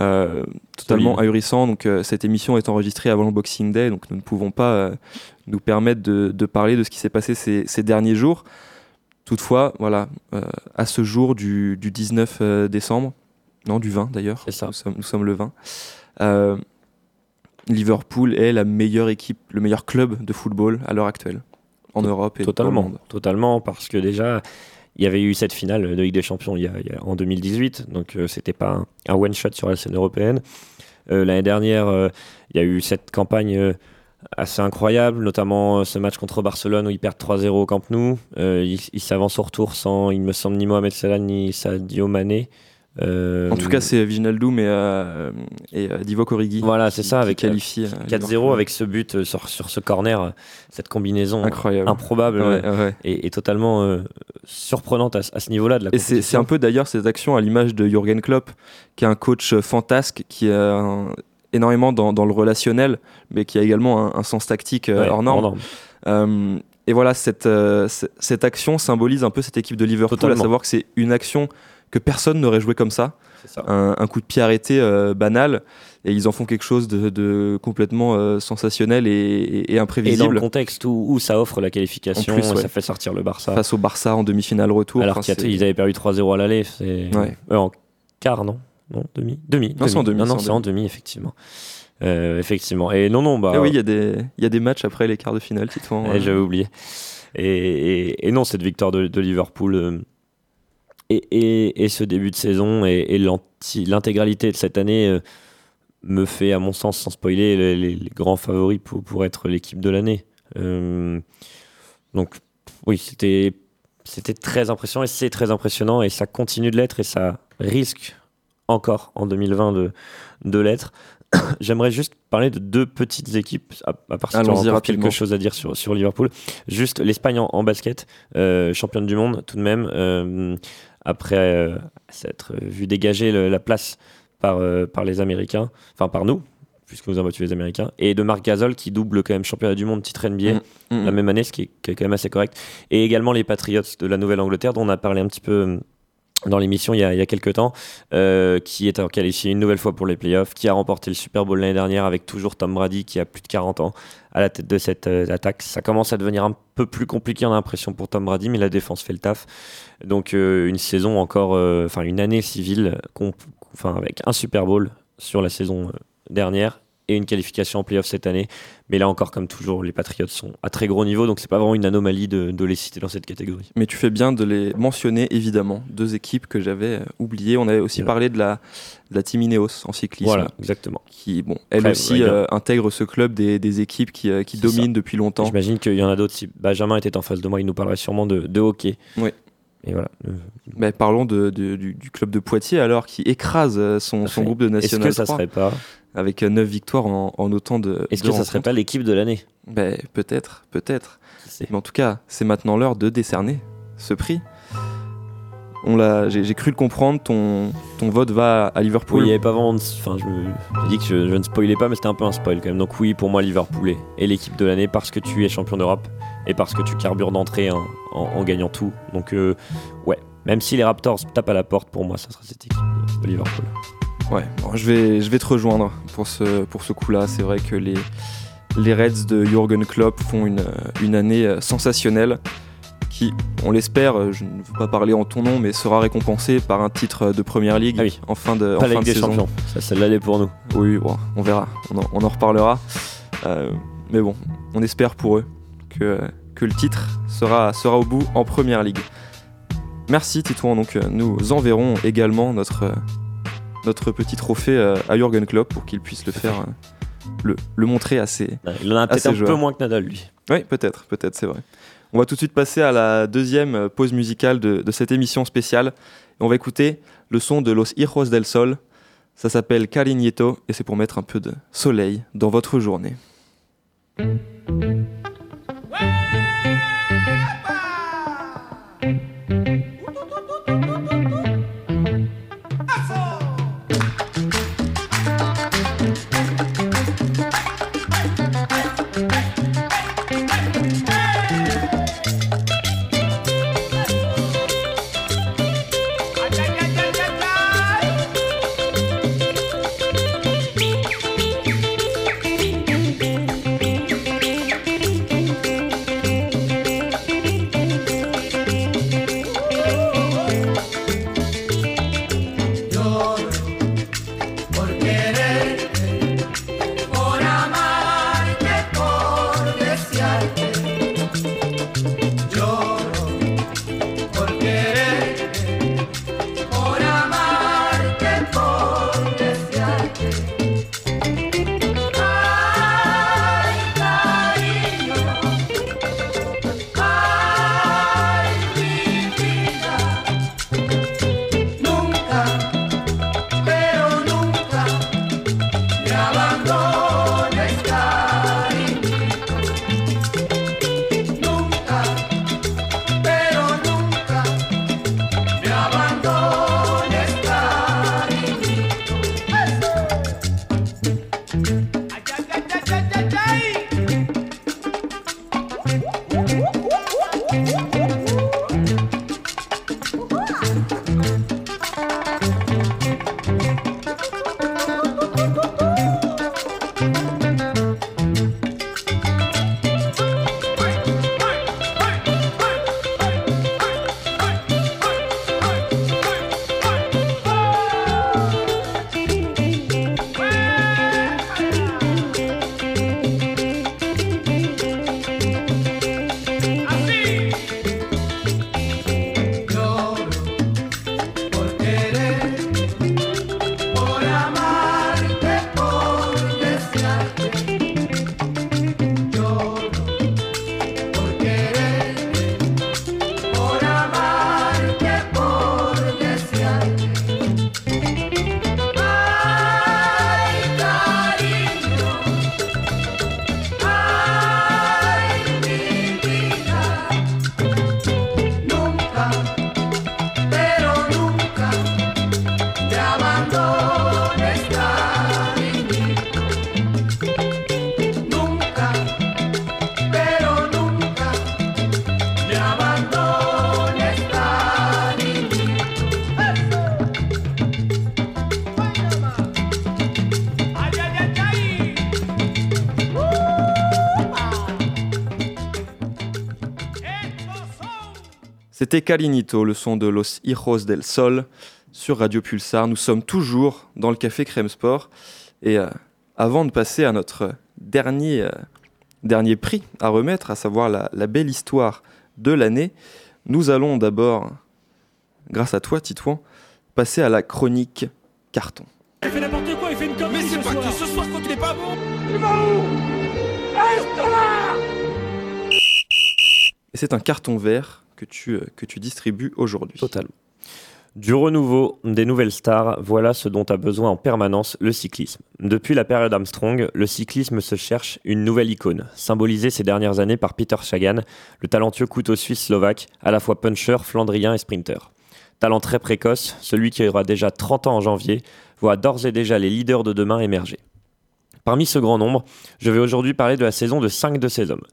Euh, totalement ahurissant. Donc, cette émission est enregistrée avant le Boxing Day, donc nous ne pouvons pas nous permettre de, parler de ce qui s'est passé ces, derniers jours. Toutefois, voilà, à ce jour du, 19 décembre, non, du 20 d'ailleurs, nous sommes, nous sommes le 20, Liverpool est la meilleure équipe, le meilleur club de football à l'heure actuelle en Europe et totalement, dans le monde. Totalement, parce que déjà, il y avait eu cette finale de Ligue des Champions il y a, en 2018, donc euh, c'était pas un, one-shot sur la scène européenne. Euh, l'année dernière, euh, il y a eu cette campagne assez incroyable, notamment ce match contre Barcelone où ils perdent 3-0 au Camp Nou. ils s'avancent au retour sans, il me semble, ni Mohamed Salah ni Sadio Mané. Euh, en tout cas, c'est Viginaldoum et, euh, et euh, Divock Origi. Voilà, c'est ça, avec 4-0 avec ce but sur, sur, ce corner, cette combinaison Incroyable. improbable Et, totalement surprenante à, ce niveau-là Et c'est un peu d'ailleurs cette action à l'image de Jürgen Klopp, qui est un coach fantasque, qui est énormément dans, dans, le relationnel, mais qui a également un, sens tactique hors norme. et voilà, cette, cette action symbolise un peu cette équipe de Liverpool, à savoir que c'est une action que personne n'aurait joué comme ça. Un, coup de pied arrêté euh, banal et ils en font quelque chose de, complètement euh, sensationnel et, imprévisible. Et dans le contexte où, ça offre la qualification, plus, ça fait sortir le Barça. Face au Barça en demi-finale retour. Alors qu'ils avaient perdu 3-0 à l'aller. Ouais. Euh, en quart, non? Non, demi Demi. Non, c'est en demi. Non, non, c'est en demi, effectivement. effectivement. Et non, non, bah. Et oui, il y, a des, y a des matchs après les quarts de finale, Titouan. J'avais oublié. Et, non, cette victoire de, Liverpool et, ce début de saison et, l'intégralité de cette année me fait, à mon sens, sans spoiler, les, grands favoris pour, pour être l'équipe de l'année. donc, oui, c'était c'était très impressionnant et c'est très impressionnant et ça continue de l'être et ça risque encore en 2020 de, de l'être. (coughs) J'aimerais juste parler de deux petites équipes, à, part si tu as quelque chose à dire sur, sur Liverpool. Juste l'Espagne en, basket, euh, championne du monde tout de même, euh, après euh, s'être vu dégager la place par, par les Américains, enfin par nous, puisque vous avez battu les Américains, et de Marc Gasol qui double quand même championnat du monde, titre NBA, mm, mm, la mm. même année, ce qui est, quand même assez correct. Et également les Patriots de la Nouvelle-Angleterre, dont on a parlé un petit peu euh, dans l'émission il, y a quelques temps, euh, qui est qualifié une nouvelle fois pour les playoffs, qui a remporté le Super Bowl l'année dernière avec toujours Tom Brady qui a plus de 40 ans à la tête de cette euh, attaque. Ça commence à devenir un peu plus compliqué, on a l'impression, pour Tom Brady, mais la défense fait le taf. Donc une saison encore, enfin une année civile, avec un Super Bowl sur la saison dernière et une qualification en playoff cette année. Mais là encore, comme toujours, les Patriots sont à très gros niveau, donc c'est pas vraiment une anomalie de, les citer dans cette catégorie. Mais tu fais bien de les mentionner, évidemment. Deux équipes que j'avais euh, oubliées. On avait aussi parlé de la, de la Team Ineos en cyclisme. Voilà, exactement. Qui, bon, elle aussi euh, intègre ce club des, des équipes qui, euh, qui dominent depuis longtemps. J'imagine qu'il y en a d'autres. Si Benjamin était en face de moi, il nous parlerait sûrement de, de hockey. Oui. Et voilà. Mais parlons de, du, club de Poitiers alors, qui écrase son, son groupe de national. Est-ce que ça serait pas avec 9 victoires en, autant de. Est-ce que ça serait pas l'équipe de l'année? Ben, Peut-être, peut-être. Mais en tout cas, c'est maintenant l'heure de décerner ce prix. On l'a, j'ai, cru le comprendre, ton, ton vote va à Liverpool. Oui, il n'y avait pas vraiment. Enfin, je j'ai dit que je, ne spoilais pas, mais c'était un peu un spoil quand même. Donc, oui, pour moi, Liverpool est, l'équipe de l'année parce que tu es champion d'Europe et parce que tu carbures d'entrée en, gagnant tout. Donc, euh, ouais, même si les Raptors tapent à la porte, pour moi, ça sera cette équipe de Liverpool. Ouais, je, vais, je vais te rejoindre pour ce, pour ce coup-là. C'est vrai que les, les Reds de Jürgen Klopp font une, une année euh, sensationnelle qui, on l'espère, euh, je ne veux pas parler en ton nom, mais sera récompensée par un titre de Première Ligue ah en fin de, en fin de saison. Champions. Ça, c'est l'année pour nous. Oui, on verra, on en, on en reparlera. Euh, mais bon, on espère pour eux que, que le titre sera, sera au bout en Première Ligue. Merci Titouan, donc nous enverrons également notre notre petit trophée euh, à Jurgen Klopp pour qu'il puisse le faire, euh, le, le, montrer assez. Il en a peut-être un peu moins que Nadal, lui. Oui, peut-être, peut-être, c'est vrai. On va tout de suite passer à la deuxième euh, pause musicale de, cette émission spéciale. on va écouter le son de Los Hijos del Sol. Ça s'appelle Cariñito et c'est pour mettre un peu de soleil dans votre journée. C'était Calinito, le son de Los Hijos del Sol sur Radio Pulsar. Nous sommes toujours dans le café Crème Sport. Et euh, avant de passer à notre dernier, euh, dernier prix à remettre, à savoir la, la belle histoire de l'année, nous allons d'abord, grâce à toi Titouan, passer à la chronique carton. Il fait n'importe quoi, il fait une connerie Mais c'est ce pas soir. que ce soir quand il est pas bon Et c'est un carton vert que tu, euh, que tu distribues aujourd'hui. Totalement. Du renouveau, des nouvelles stars, voilà ce dont a besoin en permanence le cyclisme. Depuis la période Armstrong, le cyclisme se cherche une nouvelle icône, symbolisée ces dernières années par Peter Sagan, le talentueux couteau suisse slovaque, à la fois puncher, flandrien et sprinter. Talent très précoce, celui qui aura déjà 30 ans en janvier, voit d'ores et déjà les leaders de demain émerger. Parmi ce grand nombre, je vais aujourd'hui parler de la saison de 5 de ces hommes.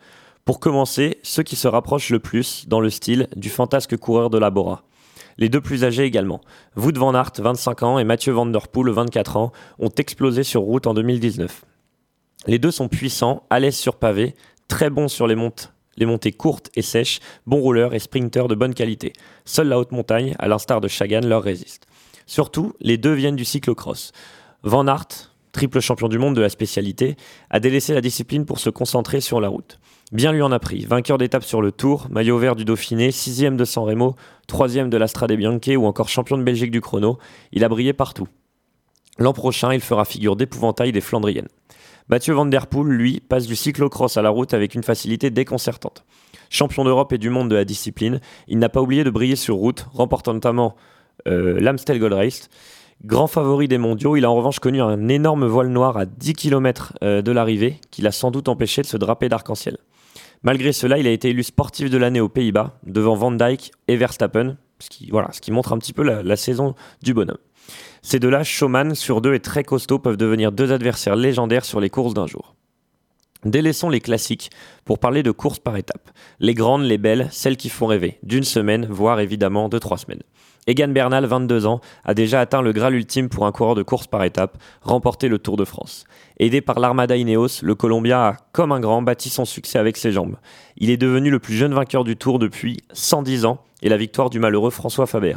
Pour commencer, ceux qui se rapprochent le plus, dans le style, du fantasque coureur de la Bora. Les deux plus âgés également, Wout van Aert, 25 ans, et Mathieu Van Der Poel, 24 ans, ont explosé sur route en 2019. Les deux sont puissants, à l'aise sur pavé, très bons sur les, montes, les montées courtes et sèches, bons rouleurs et sprinteurs de bonne qualité. Seule la haute montagne, à l'instar de Chagan, leur résiste. Surtout, les deux viennent du cyclocross. Van Aert, triple champion du monde de la spécialité, a délaissé la discipline pour se concentrer sur la route. Bien lui en a pris, vainqueur d'étape sur le Tour, maillot vert du Dauphiné, sixième de San Remo, troisième de la Strade Bianche ou encore champion de Belgique du chrono, il a brillé partout. L'an prochain, il fera figure d'épouvantail des Flandriennes. Mathieu Van Der Poel, lui, passe du cyclocross à la route avec une facilité déconcertante. Champion d'Europe et du monde de la discipline, il n'a pas oublié de briller sur route, remportant notamment euh, l'Amstel Gold Race. Grand favori des mondiaux, il a en revanche connu un énorme voile noir à 10 km de l'arrivée, qui l'a sans doute empêché de se draper d'arc-en-ciel. Malgré cela, il a été élu sportif de l'année aux Pays-Bas, devant Van Dijk et Verstappen, ce qui, montre un petit peu la, saison du bonhomme. Ces deux-là, showman sur deux et très costaud, peuvent devenir deux adversaires légendaires sur les courses d'un jour. Délaissons les classiques pour parler de courses par étapes. Les grandes, les belles, celles qui font rêver, d'une semaine, voire évidemment de trois semaines. Egan Bernal, 22 ans, a déjà atteint le Graal ultime pour un coureur de course par étape, remporté le Tour de France. Aidé par l'Armada Ineos, le Colombien a, comme un grand, bâti son succès avec ses jambes. Il est devenu le plus jeune vainqueur du Tour depuis 110 ans et la victoire du malheureux François Faber.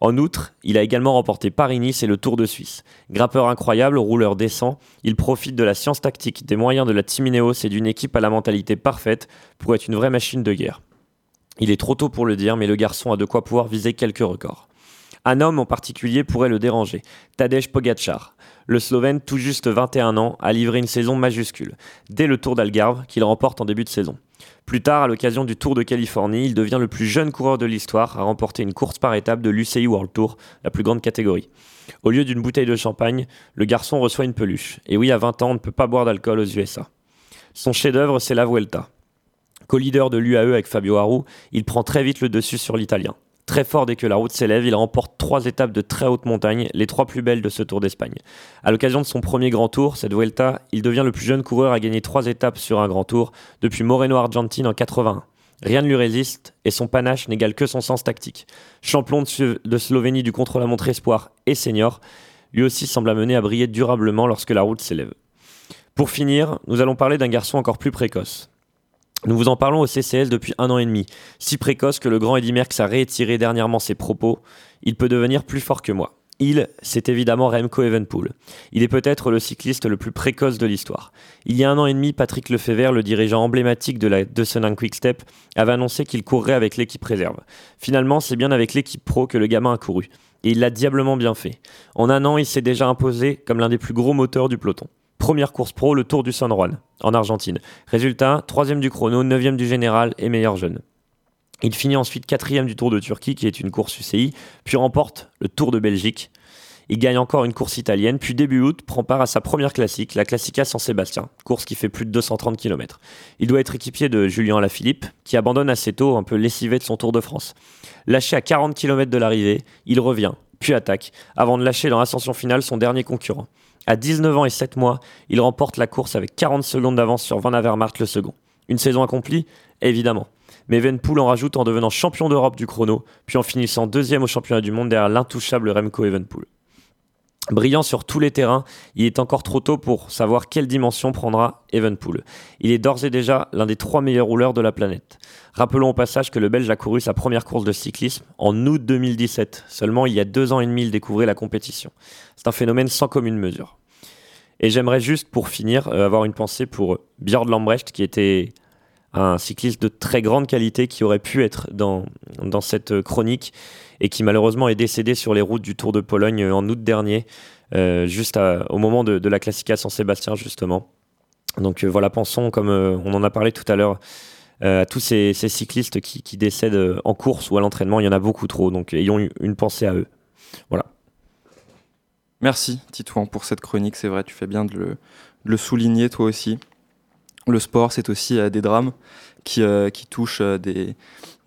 En outre, il a également remporté Paris-Nice et le Tour de Suisse. Grimpeur incroyable, rouleur décent, il profite de la science tactique, des moyens de la Team Ineos et d'une équipe à la mentalité parfaite pour être une vraie machine de guerre. Il est trop tôt pour le dire, mais le garçon a de quoi pouvoir viser quelques records. Un homme en particulier pourrait le déranger, Tadej Pogacar. Le Slovène, tout juste 21 ans, a livré une saison majuscule, dès le Tour d'Algarve qu'il remporte en début de saison. Plus tard, à l'occasion du Tour de Californie, il devient le plus jeune coureur de l'histoire à remporter une course par étape de l'UCI World Tour, la plus grande catégorie. Au lieu d'une bouteille de champagne, le garçon reçoit une peluche. Et oui, à 20 ans, on ne peut pas boire d'alcool aux USA. Son chef-d'œuvre, c'est la Vuelta. Co-leader de l'UAE avec Fabio Aru, il prend très vite le dessus sur l'Italien. Très fort dès que la route s'élève, il remporte trois étapes de très haute montagne, les trois plus belles de ce Tour d'Espagne. À l'occasion de son premier grand tour, cette Vuelta, il devient le plus jeune coureur à gagner trois étapes sur un grand tour depuis Moreno Argentine en 81. Rien ne lui résiste et son panache n'égale que son sens tactique. Champion de, Slovénie du contre-la-montre espoir et senior, lui aussi semble amené à briller durablement lorsque la route s'élève. Pour finir, nous allons parler d'un garçon encore plus précoce. Nous vous en parlons au CCS depuis un an et demi, si précoce que le grand Eddy Merckx a réétiré dernièrement ses propos. Il peut devenir plus fort que moi. Il, c'est évidemment Remco Evenpool. Il est peut-être le cycliste le plus précoce de l'histoire. Il y a un an et demi, Patrick Lefebvre, le dirigeant emblématique de la Deceuninck Quick-Step, avait annoncé qu'il courrait avec l'équipe réserve. Finalement, c'est bien avec l'équipe pro que le gamin a couru. Et il l'a diablement bien fait. En un an, il s'est déjà imposé comme l'un des plus gros moteurs du peloton. Première course pro, le Tour du San Juan, en Argentine. Résultat, troisième du chrono, neuvième du général et meilleur jeune. Il finit ensuite quatrième du Tour de Turquie, qui est une course UCI, puis remporte le Tour de Belgique. Il gagne encore une course italienne, puis début août prend part à sa première classique, la Classica San Sébastien, course qui fait plus de 230 km. Il doit être équipier de Julien Alaphilippe, qui abandonne assez tôt, un peu lessivé de son Tour de France. Lâché à 40 km de l'arrivée, il revient, puis attaque, avant de lâcher dans l'ascension finale son dernier concurrent. À 19 ans et 7 mois, il remporte la course avec 40 secondes d'avance sur Van Avermaet le second. Une saison accomplie Évidemment. Mais Evenpool en rajoute en devenant champion d'Europe du chrono, puis en finissant deuxième au championnat du monde derrière l'intouchable Remco Evenpool. Brillant sur tous les terrains, il est encore trop tôt pour savoir quelle dimension prendra Evenpool. Il est d'ores et déjà l'un des trois meilleurs rouleurs de la planète. Rappelons au passage que le Belge a couru sa première course de cyclisme en août 2017. Seulement il y a deux ans et demi, il découvrait la compétition. C'est un phénomène sans commune mesure. Et j'aimerais juste, pour finir, euh, avoir une pensée pour Björn Lambrecht, qui était un cycliste de très grande qualité, qui aurait pu être dans, dans cette chronique et qui malheureusement est décédé sur les routes du Tour de Pologne en août dernier, euh, juste au moment de, la Classica San-Sébastien, justement. Donc euh, voilà, pensons, comme on en a parlé tout à l'heure, à tous ces, cyclistes qui, décèdent en course ou à l'entraînement. Il y en a beaucoup trop, donc ayons une pensée à eux. Voilà. Merci Titouan pour cette chronique, c'est vrai, tu fais bien de le, souligner toi aussi. Le sport, c'est aussi euh, des drames qui, euh, touchent euh, des,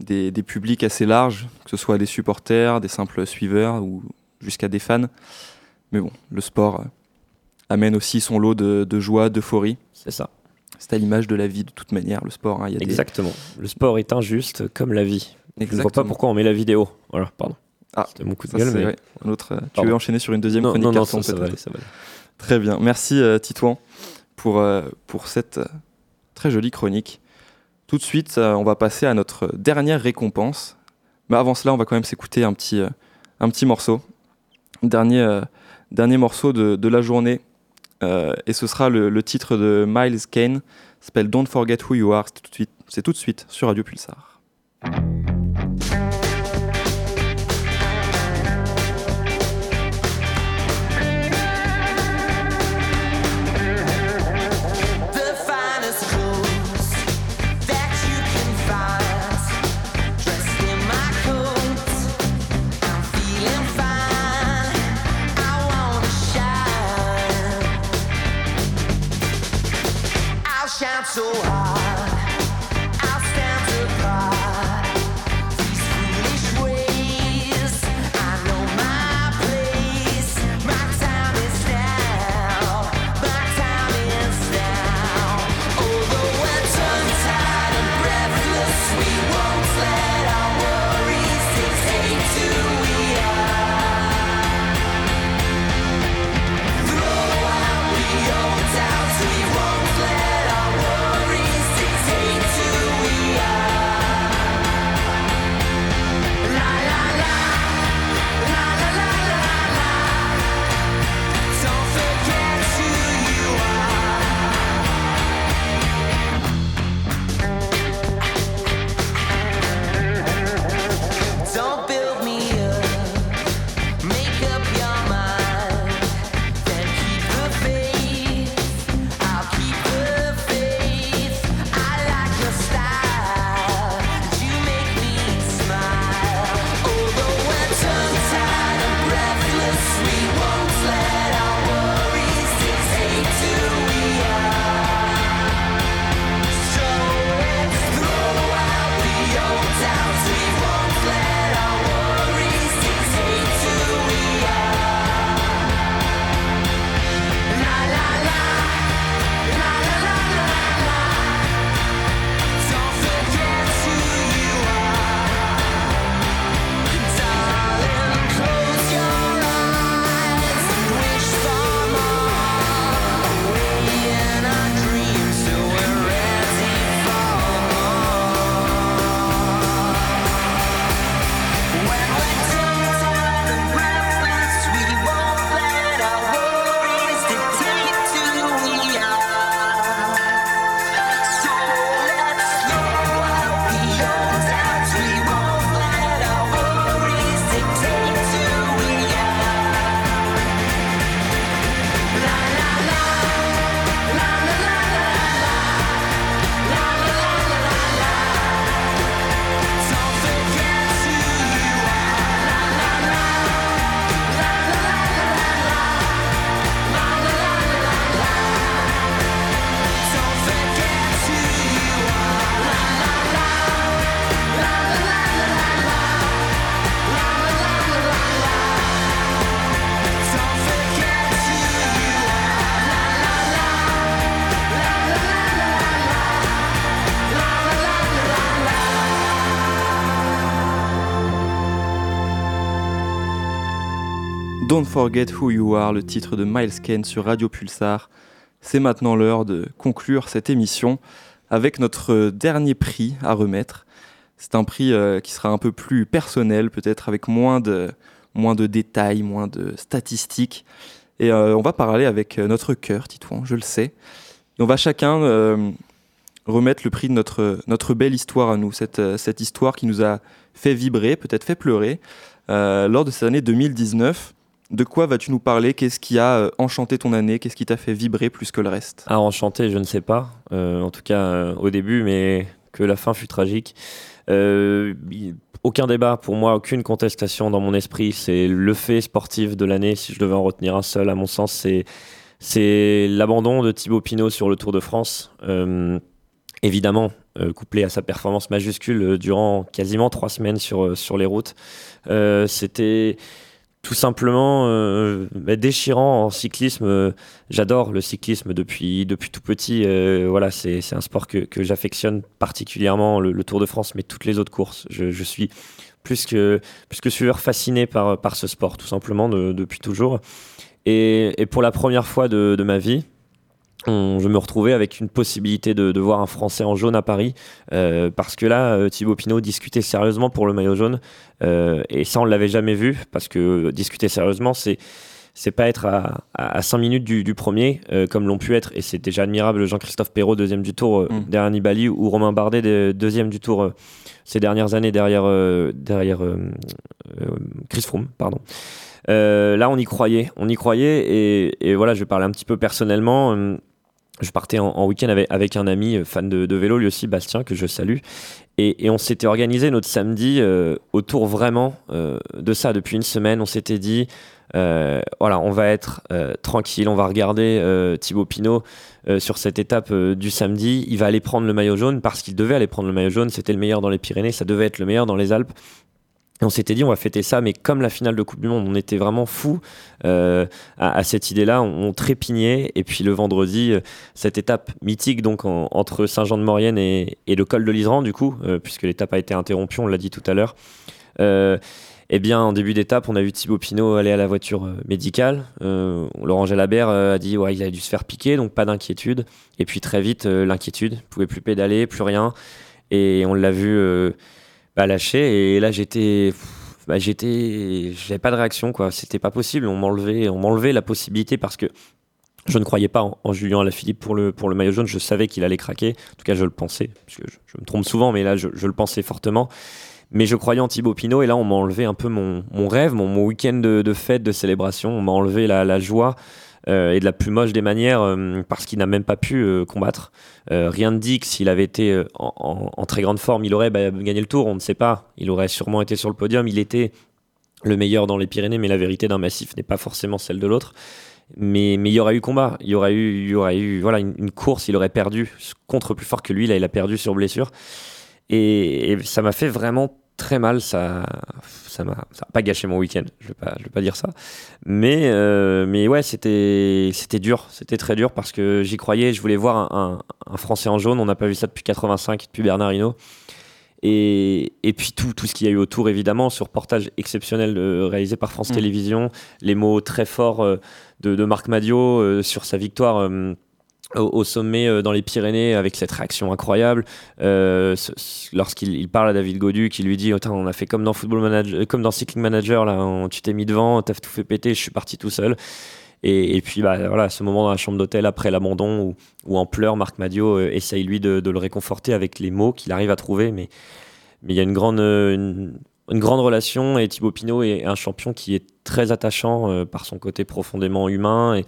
des, publics assez larges, que ce soit des supporters, des simples suiveurs ou jusqu'à des fans. Mais bon, le sport amène aussi son lot de, de joie, d'euphorie. C'est ça. C'est à l'image de la vie de toute manière, le sport. Hein. Il y a Exactement. Le sport est injuste comme la vie. Exactement. Je ne vois pas pourquoi on met la vidéo. Voilà, pardon. Ah, c'était mon coup de gueule. Mais... Un autre, euh, tu veux enchaîner sur une deuxième chronique Non, non, ça, ça, va aller, ça va aller. Très bien. Merci euh, Titouan pour, euh, pour cette très jolie chronique. Tout de suite, on va passer à notre dernière récompense. Mais avant cela, on va quand même s'écouter un petit, un petit morceau. Dernier, dernier morceau de, de la journée. et ce sera le, titre de Miles Kane. s'appelle Don't Forget Who You Are. C'est tout, tout de suite sur Radio Pulsar. Don't Forget Who You Are, le titre de Miles Kane sur Radio Pulsar. C'est maintenant l'heure de conclure cette émission avec notre dernier prix à remettre. C'est un prix euh, qui sera un peu plus personnel, peut-être avec moins de, moins de détails, moins de statistiques. Et euh, on va parler avec notre cœur, Titouan, je le sais. On va chacun euh, remettre le prix de notre, notre belle histoire à nous, cette, cette histoire qui nous a fait vibrer, peut-être fait pleurer, lors de cette année 2019. De quoi vas-tu nous parler? Qu'est-ce qui a enchanté ton année? Qu'est-ce qui t'a fait vibrer plus que le reste? Ah, enchanté, je ne sais pas. en tout cas, au début, mais que la fin fut tragique. Euh, aucun débat pour moi, aucune contestation dans mon esprit. C'est le fait sportif de l'année. Si je devais en retenir un seul, à mon sens, c'est c'est l'abandon de Thibaut Pinot sur le Tour de France. Euh, évidemment, euh, couplé à sa performance majuscule durant quasiment trois semaines sur, sur les routes. C'était tout simplement euh, bah, déchirant en cyclisme. Euh, j'adore le cyclisme depuis, depuis tout petit. Euh, voilà, c'est un sport que, que j'affectionne particulièrement, le, Tour de France, mais toutes les autres courses. Je, je, suis plus que, plus que suiveur fasciné par, par ce sport, tout simplement, depuis toujours. Et, et, pour la première fois de, de ma vie, je me retrouvais avec une possibilité de, de, voir un Français en jaune à Paris, euh, parce que là, euh, Thibaut Pinot discutait sérieusement pour le maillot jaune, euh, et ça on l'avait jamais vu, parce que discuter sérieusement, c'est c'est pas être à, à 5 minutes du, du premier, euh, comme l'ont pu être, et c'est déjà admirable Jean-Christophe Perrault, deuxième du tour, euh, mm. derrière Nibali, ou Romain Bardet, deuxième du tour ces dernières années derrière, derrière Chris Froome, pardon. là, on y croyait, on y croyait, et, et, voilà, je vais parler un petit peu personnellement je partais en, week-end avec, un ami euh, fan de, vélo, lui aussi, Bastien, que je salue. Et, on s'était organisé notre samedi euh, autour vraiment euh, de ça. Depuis une semaine, on s'était dit, voilà, on va être tranquille, on va regarder Thibaut Pinot sur cette étape du samedi. Il va aller prendre le maillot jaune parce qu'il devait aller prendre le maillot jaune. C'était le meilleur dans les Pyrénées, ça devait être le meilleur dans les Alpes on s'était dit, on va fêter ça, mais comme la finale de Coupe du Monde, on était vraiment fou euh, à, cette idée-là, on, trépignait. Et puis le vendredi, euh, cette étape mythique donc entre Saint-Jean-de-Maurienne et, le col de l'Isran, du coup, euh, puisque l'étape a été interrompue, on l'a dit tout à l'heure. eh bien, en début d'étape, on a vu Thibaut Pinot aller à la voiture médicale. Laurent Jalabert a dit ouais, il a dû se faire piquer, donc pas d'inquiétude. Et puis très vite, l'inquiétude, pouvait plus pédaler, plus rien. Et on l'a vu bah, lâché. Et là, j'étais. Bah, j'étais. J'avais pas de réaction, quoi. C'était pas possible. On m'enlevait, on m'enlevait la possibilité parce que je ne croyais pas en, Julien Alaphilippe pour le, pour le maillot jaune. Je savais qu'il allait craquer. En tout cas, je le pensais. Parce que je, me trompe souvent, mais là, je, le pensais fortement. Mais je croyais en Thibaut Pinot. Et là, on m'a enlevé un peu mon, mon rêve, mon, mon week-end de, de, fête, de célébration. On m'a enlevé la, la joie. Euh, et de la plus moche des manières euh, parce qu'il n'a même pas pu euh, combattre. rien ne dit que s'il avait été en, très grande forme, il aurait bah, gagné le tour, on ne sait pas. Il aurait sûrement été sur le podium, il était le meilleur dans les Pyrénées, mais la vérité d'un massif n'est pas forcément celle de l'autre. Mais, il y aurait eu combat, il y aurait eu, il y aurait eu voilà, une, course, il aurait perdu contre plus fort que lui, là il a perdu sur blessure. et ça m'a fait vraiment très mal. Ça, ça m'a, pas gâché mon week-end. Je vais pas, je vais pas dire ça. Mais, euh, mais ouais, c'était, c'était dur. C'était très dur parce que j'y croyais. Je voulais voir un, Français en jaune. On n'a pas vu ça depuis 85, depuis Bernardino. Et, et puis tout, tout ce qu'il y a eu autour, évidemment, ce reportage exceptionnel euh, réalisé par France mm. Télévisions, les mots très forts euh, de, de, Marc Madio sur sa victoire au, sommet euh, dans les Pyrénées avec cette réaction incroyable. Euh, lorsqu'il parle à David Godu qui lui dit on a fait comme dans Football Manager euh, comme dans Cycling Manager là tu t'es mis devant t'as tout fait péter je suis parti tout seul. Et, puis bah, voilà ce moment dans la chambre d'hôtel après l'abandon où, en pleurs Marc Madio essaye lui de, le réconforter avec les mots qu'il arrive à trouver. Mais mais il y a une grande grande relation et Thibaut Pinot est un champion qui est très attachant par son côté profondément humain et,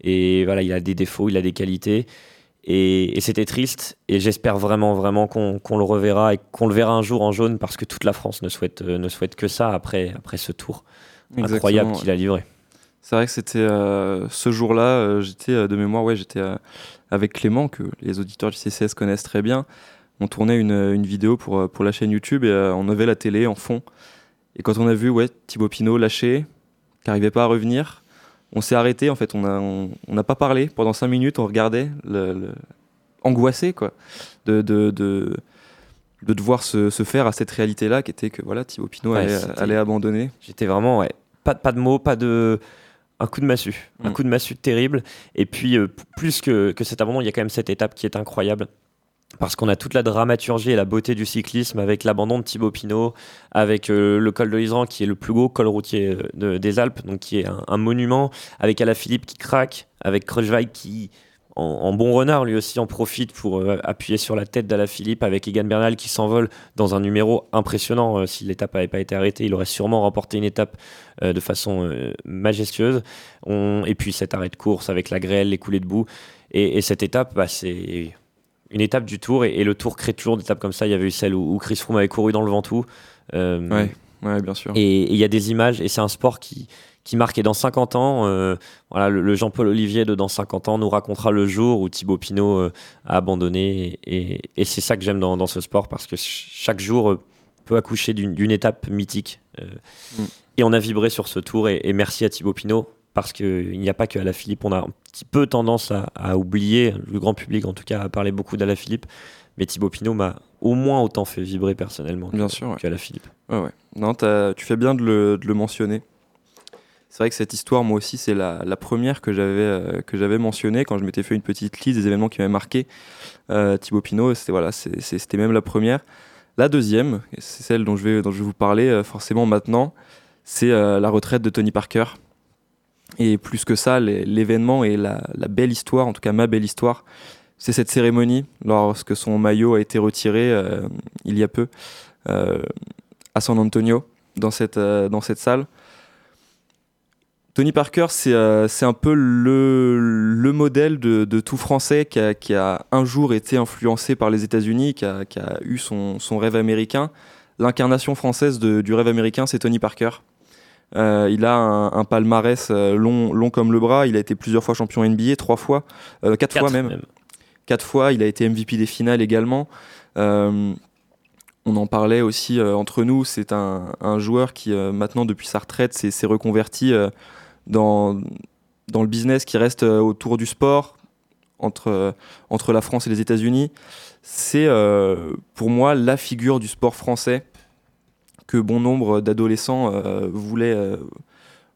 et voilà, il a des défauts, il a des qualités. Et, c'était triste. Et j'espère vraiment, vraiment qu'on le reverra et qu'on le verra un jour en jaune parce que toute la France ne souhaite, euh, ne souhaite que ça après, après ce tour incroyable qu'il a livré. C'est vrai que c'était euh, ce jour-là, euh, j'étais de mémoire, ouais, j'étais avec Clément, que les auditeurs du CCS connaissent très bien. On tournait une, une vidéo pour, pour la chaîne YouTube et on avait la télé en fond. Et quand on a vu ouais, Thibaut Pinot lâché, qui n'arrivait pas à revenir, on s'est arrêté, en fait, on n'a on, pas parlé pendant cinq minutes, on regardait, le, angoissé, quoi, de, de, de, devoir se, faire à cette réalité-là qui était que voilà, Thibaut Pinot allait, abandonner. J'étais vraiment, ouais, pas, pas de mots, pas de un coup de massue, un Mm. coup de massue terrible. Et puis, euh, plus que, que cet abandon, il y a quand même cette étape qui est incroyable. Parce qu'on a toute la dramaturgie et la beauté du cyclisme avec l'abandon de Thibaut Pinot, avec euh, le col de l'Isran qui est le plus gros col routier euh, de- des Alpes, donc qui est un, monument, avec Alaphilippe qui craque, avec Kreuzweig qui, en, bon renard, lui aussi en profite pour euh, appuyer sur la tête d'Alaphilippe, avec Egan Bernal qui s'envole dans un numéro impressionnant. Si l'étape n'avait pas été arrêtée, il aurait sûrement remporté une étape de façon majestueuse. Et puis cet arrêt de course avec la grêle, les coulées de boue. Et, et cette étape, bah, c'est une étape du tour. Et, et le tour crée toujours des étapes comme ça. Il y avait eu celle où, où Chris Froome avait couru dans le Ventoux. Euh, Ouais, ouais, bien sûr. et il y a des images, et c'est un sport qui, qui marque. Et dans 50 ans, euh, voilà, le, le Jean-Paul Olivier de dans 50 ans nous racontera le jour où Thibaut Pinot euh, a abandonné. Et, et c'est ça que j'aime dans, dans ce sport, parce que ch- chaque jour peut accoucher d'une étape mythique. Mm. Et on a vibré sur ce tour, et, et merci à Thibaut Pinot, parce qu'il n'y a pas que à la Philippe. On a petit peu tendance à, à oublier, le grand public en tout cas, à parler beaucoup d'Ala Philippe. Mais Thibaut Pinot m'a au moins autant fait vibrer personnellement Bien sûr, ouais. qu'à la Philippe. Ouais, ouais. Non, tu fais bien de le, de le mentionner. C'est vrai que cette histoire, moi aussi, c'est la, la première que j'avais euh, que j'avais mentionnée quand je m'étais fait une petite liste des événements qui m'avaient marqué. Euh, Thibaut Pinot, c'était voilà, c'était même la première. La deuxième, c'est celle dont je vais dont je vais vous parler euh, forcément maintenant, c'est la retraite de Tony Parker. Et plus que ça, l'événement et la, belle histoire, en tout cas ma belle histoire, c'est cette cérémonie lorsque son maillot a été retiré euh, il y a peu euh, à San Antonio dans cette, euh, dans cette salle. Tony Parker, c'est un peu le, le modèle de, tout Français qui a, un jour été influencé par les États-Unis, qui a, qui a eu son, son rêve américain. L'incarnation française du rêve américain, c'est Tony Parker. Euh, il a un, un palmarès euh, long, long comme le bras. Il a été plusieurs fois champion NBA, trois fois, euh, quatre, fois même. Quatre fois, il a été MVP des finales également. On en parlait aussi entre nous. C'est un, un joueur qui, maintenant, depuis sa retraite, s'est reconverti dans, dans le business qui reste autour du sport, entre, entre la France et les États-Unis. C'est euh, pour moi la figure du sport français que bon nombre d'adolescents euh, voulaient, euh,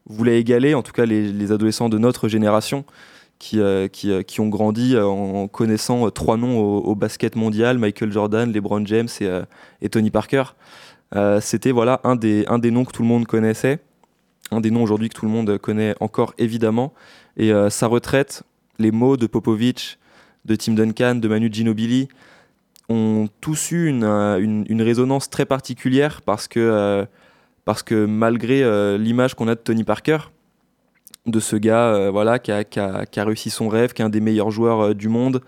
voulaient égaler, en tout cas les, les adolescents de notre génération qui, euh, qui, qui ont grandi en connaissant trois noms au, basket mondial, Michael Jordan, LeBron James et, Tony Parker. C'était voilà, un, des, un des noms que tout le monde connaissait, un des noms aujourd'hui que tout le monde connaît encore évidemment. Et sa retraite, les mots de Popovic, de Tim Duncan, de Manu Ginobili, ont tous eu une, euh, une, résonance très particulière parce que, euh, malgré euh, l'image qu'on a de Tony Parker, de ce gars voilà, qui a, réussi son rêve, qui est un des meilleurs joueurs du monde,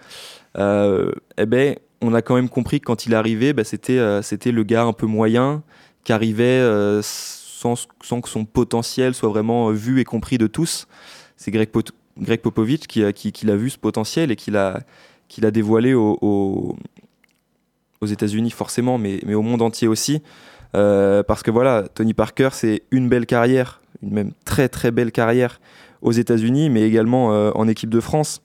eh ben, on a quand même compris que quand il arrivé, bah, c'était le gars un peu moyen qui arrivait sans, que son potentiel soit vraiment vu et compris de tous. C'est Greg, Greg Popovich qui, l'a vu ce potentiel et qui l'a dévoilé au- aux États-Unis forcément, mais, mais au monde entier aussi. Euh, parce que voilà, Tony Parker, c'est une belle carrière, une même très très belle carrière aux États-Unis, mais également euh, en équipe de France,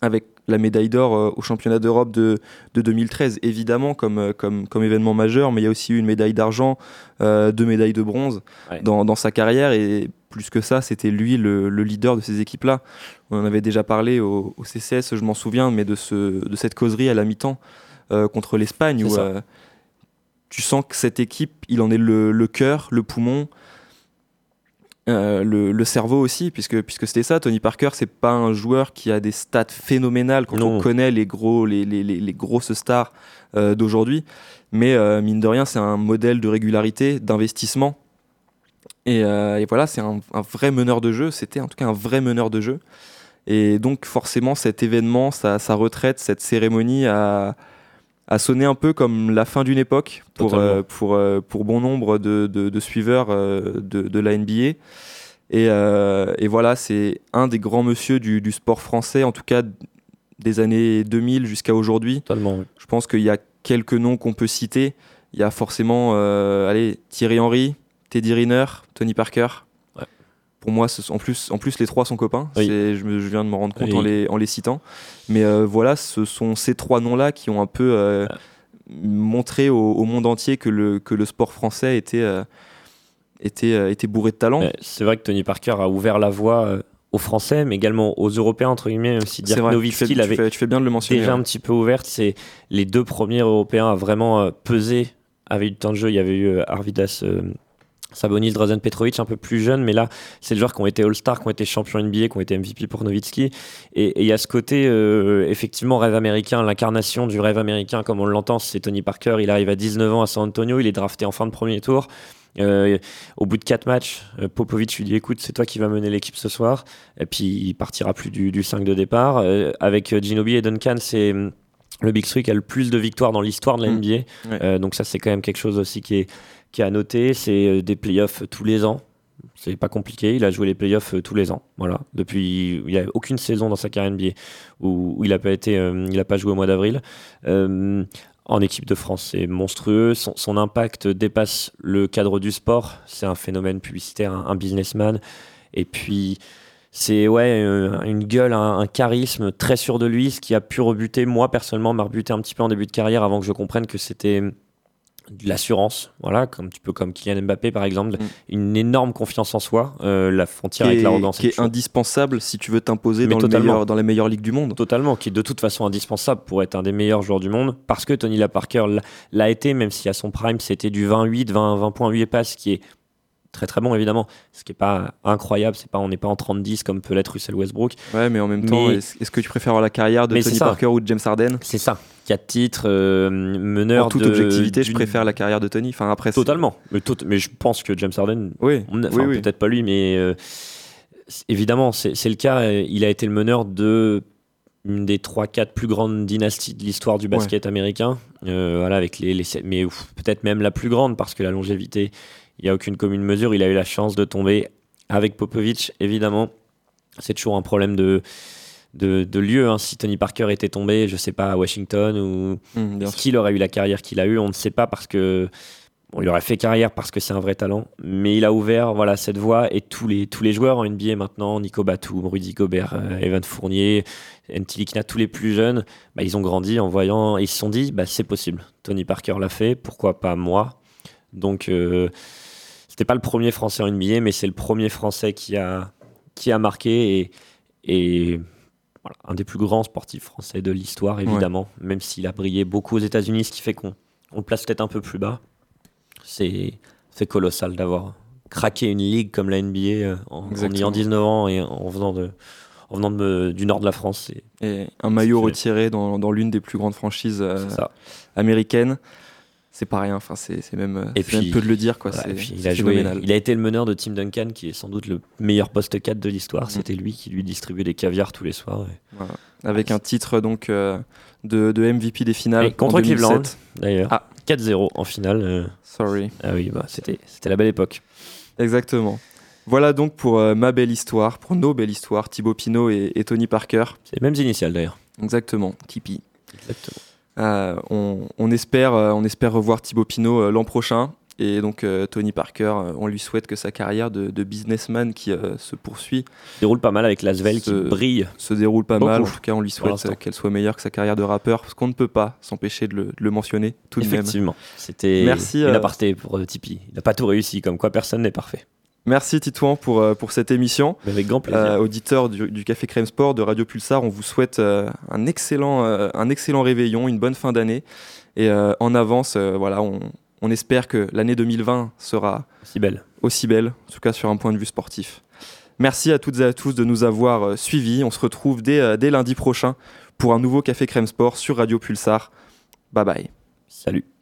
avec la médaille d'or euh, au championnat d'Europe de, de 2013, évidemment, comme, euh, comme, comme événement majeur, mais il y a aussi eu une médaille d'argent, deux médailles de bronze Ouais. dans, dans sa carrière, et plus que ça, c'était lui le, le leader de ces équipes-là. On en avait déjà parlé au, au CCS, je m'en souviens, mais de, ce, de cette causerie à la mi-temps euh, contre l'Espagne, où euh, tu sens que cette équipe, il en est le, le cœur, le poumon, euh, le, le cerveau aussi, puisque, puisque c'était ça. Tony Parker, c'est pas un joueur qui a des stats phénoménales quand Non. on connaît les, gros, les, les, les, les grosses stars euh, d'aujourd'hui. Mais euh, mine de rien, c'est un modèle de régularité, d'investissement. Et, et voilà, c'est un, un vrai meneur de jeu. C'était en tout cas un vrai meneur de jeu. Et donc, forcément, cet événement, sa, sa retraite, cette cérémonie a, a sonné un peu comme la fin d'une époque pour, euh, pour, euh, pour bon nombre de, de, de suiveurs euh, de, de la NBA. Et, et voilà, c'est un des grands monsieur du, du sport français, en tout cas des années 2000 jusqu'à aujourd'hui. Totalement. oui. Je pense qu'il y a quelques noms qu'on peut citer. Il y a forcément allez, Thierry Henry, Teddy Riner, Tony Parker. Pour moi, ce sont- en, plus, en plus, les trois sont copains. Oui. Je, me- je viens de me rendre compte Oui. en, les, en les citant. Mais euh, voilà, ce sont ces trois noms-là qui ont un peu euh, montré au, au monde entier que le, que le sport français était, euh, était, était bourré de talent. C'est vrai que Tony Parker a ouvert la voie aux Français, mais également aux Européens, entre guillemets, même si Dirk Nowitzki l'avait tu fais bien de le mentionner, déjà un petit peu ouverte. C'est les deux premiers Européens à vraiment peser avec du temps de jeu. Il y avait eu Arvidas Sabonis, Drazen Petrovic, un peu plus jeune, mais là, c'est le joueur qui ont été All-Star, qui ont été champions NBA, qui ont été MVP pour Nowitzki. Et il y a ce côté, euh, effectivement, rêve américain, l'incarnation du rêve américain, comme on l'entend, c'est Tony Parker. Il arrive à 19 ans à San Antonio, il est drafté en fin de premier tour. Euh, au bout de 4 matchs, euh, Popovic lui dit écoute, c'est toi qui vas mener l'équipe ce soir. Et puis il partira plus du, du 5 de départ. avec Ginobili et Duncan, c'est le Big Three qui a le plus de victoires dans l'histoire de la NBA. Mmh. donc ça, c'est quand même quelque chose aussi qui est qui a noté, c'est euh, des playoffs tous les ans. C'est pas compliqué, il a joué les playoffs euh, tous les ans. Voilà. Depuis, il n'y a aucune saison dans sa carrière NBA où, il n'a pas euh, pas joué au mois d'avril. en équipe de France, c'est monstrueux. Son, impact dépasse le cadre du sport. C'est un phénomène publicitaire, un, businessman. Et puis, c'est ouais, une gueule, un, un, charisme très sûr de lui, ce qui a pu rebuter, moi personnellement, m'a rebuté un petit peu en début de carrière avant que je comprenne que c'était de l'assurance, voilà, comme tu peux comme Kylian Mbappé par exemple, mm. une énorme confiance en soi, euh, la frontière avec l'arrogance qui est indispensable si tu veux t'imposer dans, dans les meilleures ligues du monde. Totalement, qui est de toute façon indispensable pour être un des meilleurs joueurs du monde, parce que Tony Parker l'a été, même si à son prime c'était du 28, 20, 20 points 8 passes, qui est très très bon évidemment, ce qui est pas incroyable, c'est pas on n'est pas en 30-10 comme peut l'être Russell Westbrook. Ouais, mais en même temps, est-ce que tu préfères la carrière de Tony Parker ou de James Harden? C'est ça. Quatre titres, euh, meneur en toute objectivité, je préfère la carrière de Tony. Enfin après, totalement. Mais, mais, je pense que James Harden, oui, peut-être pas lui, mais euh, évidemment, c'est le cas. Il a été le meneur de une des 3-4 plus grandes dynasties de l'histoire du basket américain. Euh, voilà, avec les, les mais peut-être même la plus grande parce que la longévité il n'y a aucune commune mesure. Il a eu la chance de tomber avec Popovic, évidemment. C'est toujours un problème de, de, lieu. Hein. Si Tony Parker était tombé, je ne sais pas, à Washington, ou mmh, qu'il aurait eu la carrière qu'il a eue, on ne sait pas parce que. il aurait fait carrière parce que c'est un vrai talent, mais il a ouvert voilà cette voie et tous les tous les joueurs en NBA maintenant, Nico Batum, Rudy Gobert, euh, Evan Fournier, Ntilikina, tous les plus jeunes, bah, ils ont grandi en voyant et ils se sont dit bah, c'est possible. Tony Parker l'a fait, pourquoi pas moi? Donc euh, c'était pas le premier Français en NBA, mais c'est le premier Français qui a, qui a marqué et, et voilà, un des plus grands sportifs français de l'histoire, évidemment, même s'il a brillé beaucoup aux États-Unis, ce qui fait qu'on on le place peut-être un peu plus bas. C'est colossal d'avoir craqué une ligue comme la NBA euh, en, ayant 19 ans et en venant de, en venant de, du nord de la France. Et un maillot retiré dans, dans l'une des plus grandes franchises euh, américaines c'est pas rien. Enfin, c'est même, et puis, peu de le dire. Quoi. il, a joué, il a été le meneur de Tim Duncan, qui est sans doute le meilleur poste 4 de l'histoire. Mm. C'était lui qui lui distribuait des caviars tous les soirs. Avec un titre donc euh, de, de, MVP des finales. contre Cleveland, d'ailleurs. Ah. 4-0 en finale. Euh. Sorry. Ah oui, bah, c'était la belle époque. Exactement. Voilà donc pour euh, ma belle histoire, pour nos belles histoires, Thibaut Pinot et, et Tony Parker. C'est les mêmes initiales d'ailleurs. Exactement, Tipeee. Exactement. Euh, on, espère, euh, on espère revoir Thibaut Pinot euh, l'an prochain. Et donc Tony Parker, on lui souhaite que sa carrière de, businessman qui se poursuit se déroule pas mal avec Lasvel qui brille. Se déroule pas mal. En tout cas, on lui souhaite qu'elle soit meilleure que sa carrière de rappeur, parce qu'on ne peut pas s'empêcher de, le, mentionner tout de même. Effectivement, c'était une aparté pour Tipeee. Il n'a pas tout réussi, comme quoi personne n'est parfait. Merci Titouan pour, euh, pour cette émission. Avec grand plaisir. Euh, auditeur du, Café Crème Sport, de Radio Pulsar, on vous souhaite euh, un, excellent, un excellent réveillon, une bonne fin d'année. Et en avance, voilà, on, on, espère que l'année 2020 sera aussi belle. aussi belle, en tout cas sur un point de vue sportif. Merci à toutes et à tous de nous avoir suivis. On se retrouve dès, dès lundi prochain pour un nouveau Café Crème Sport sur Radio Pulsar. Bye bye. Salut.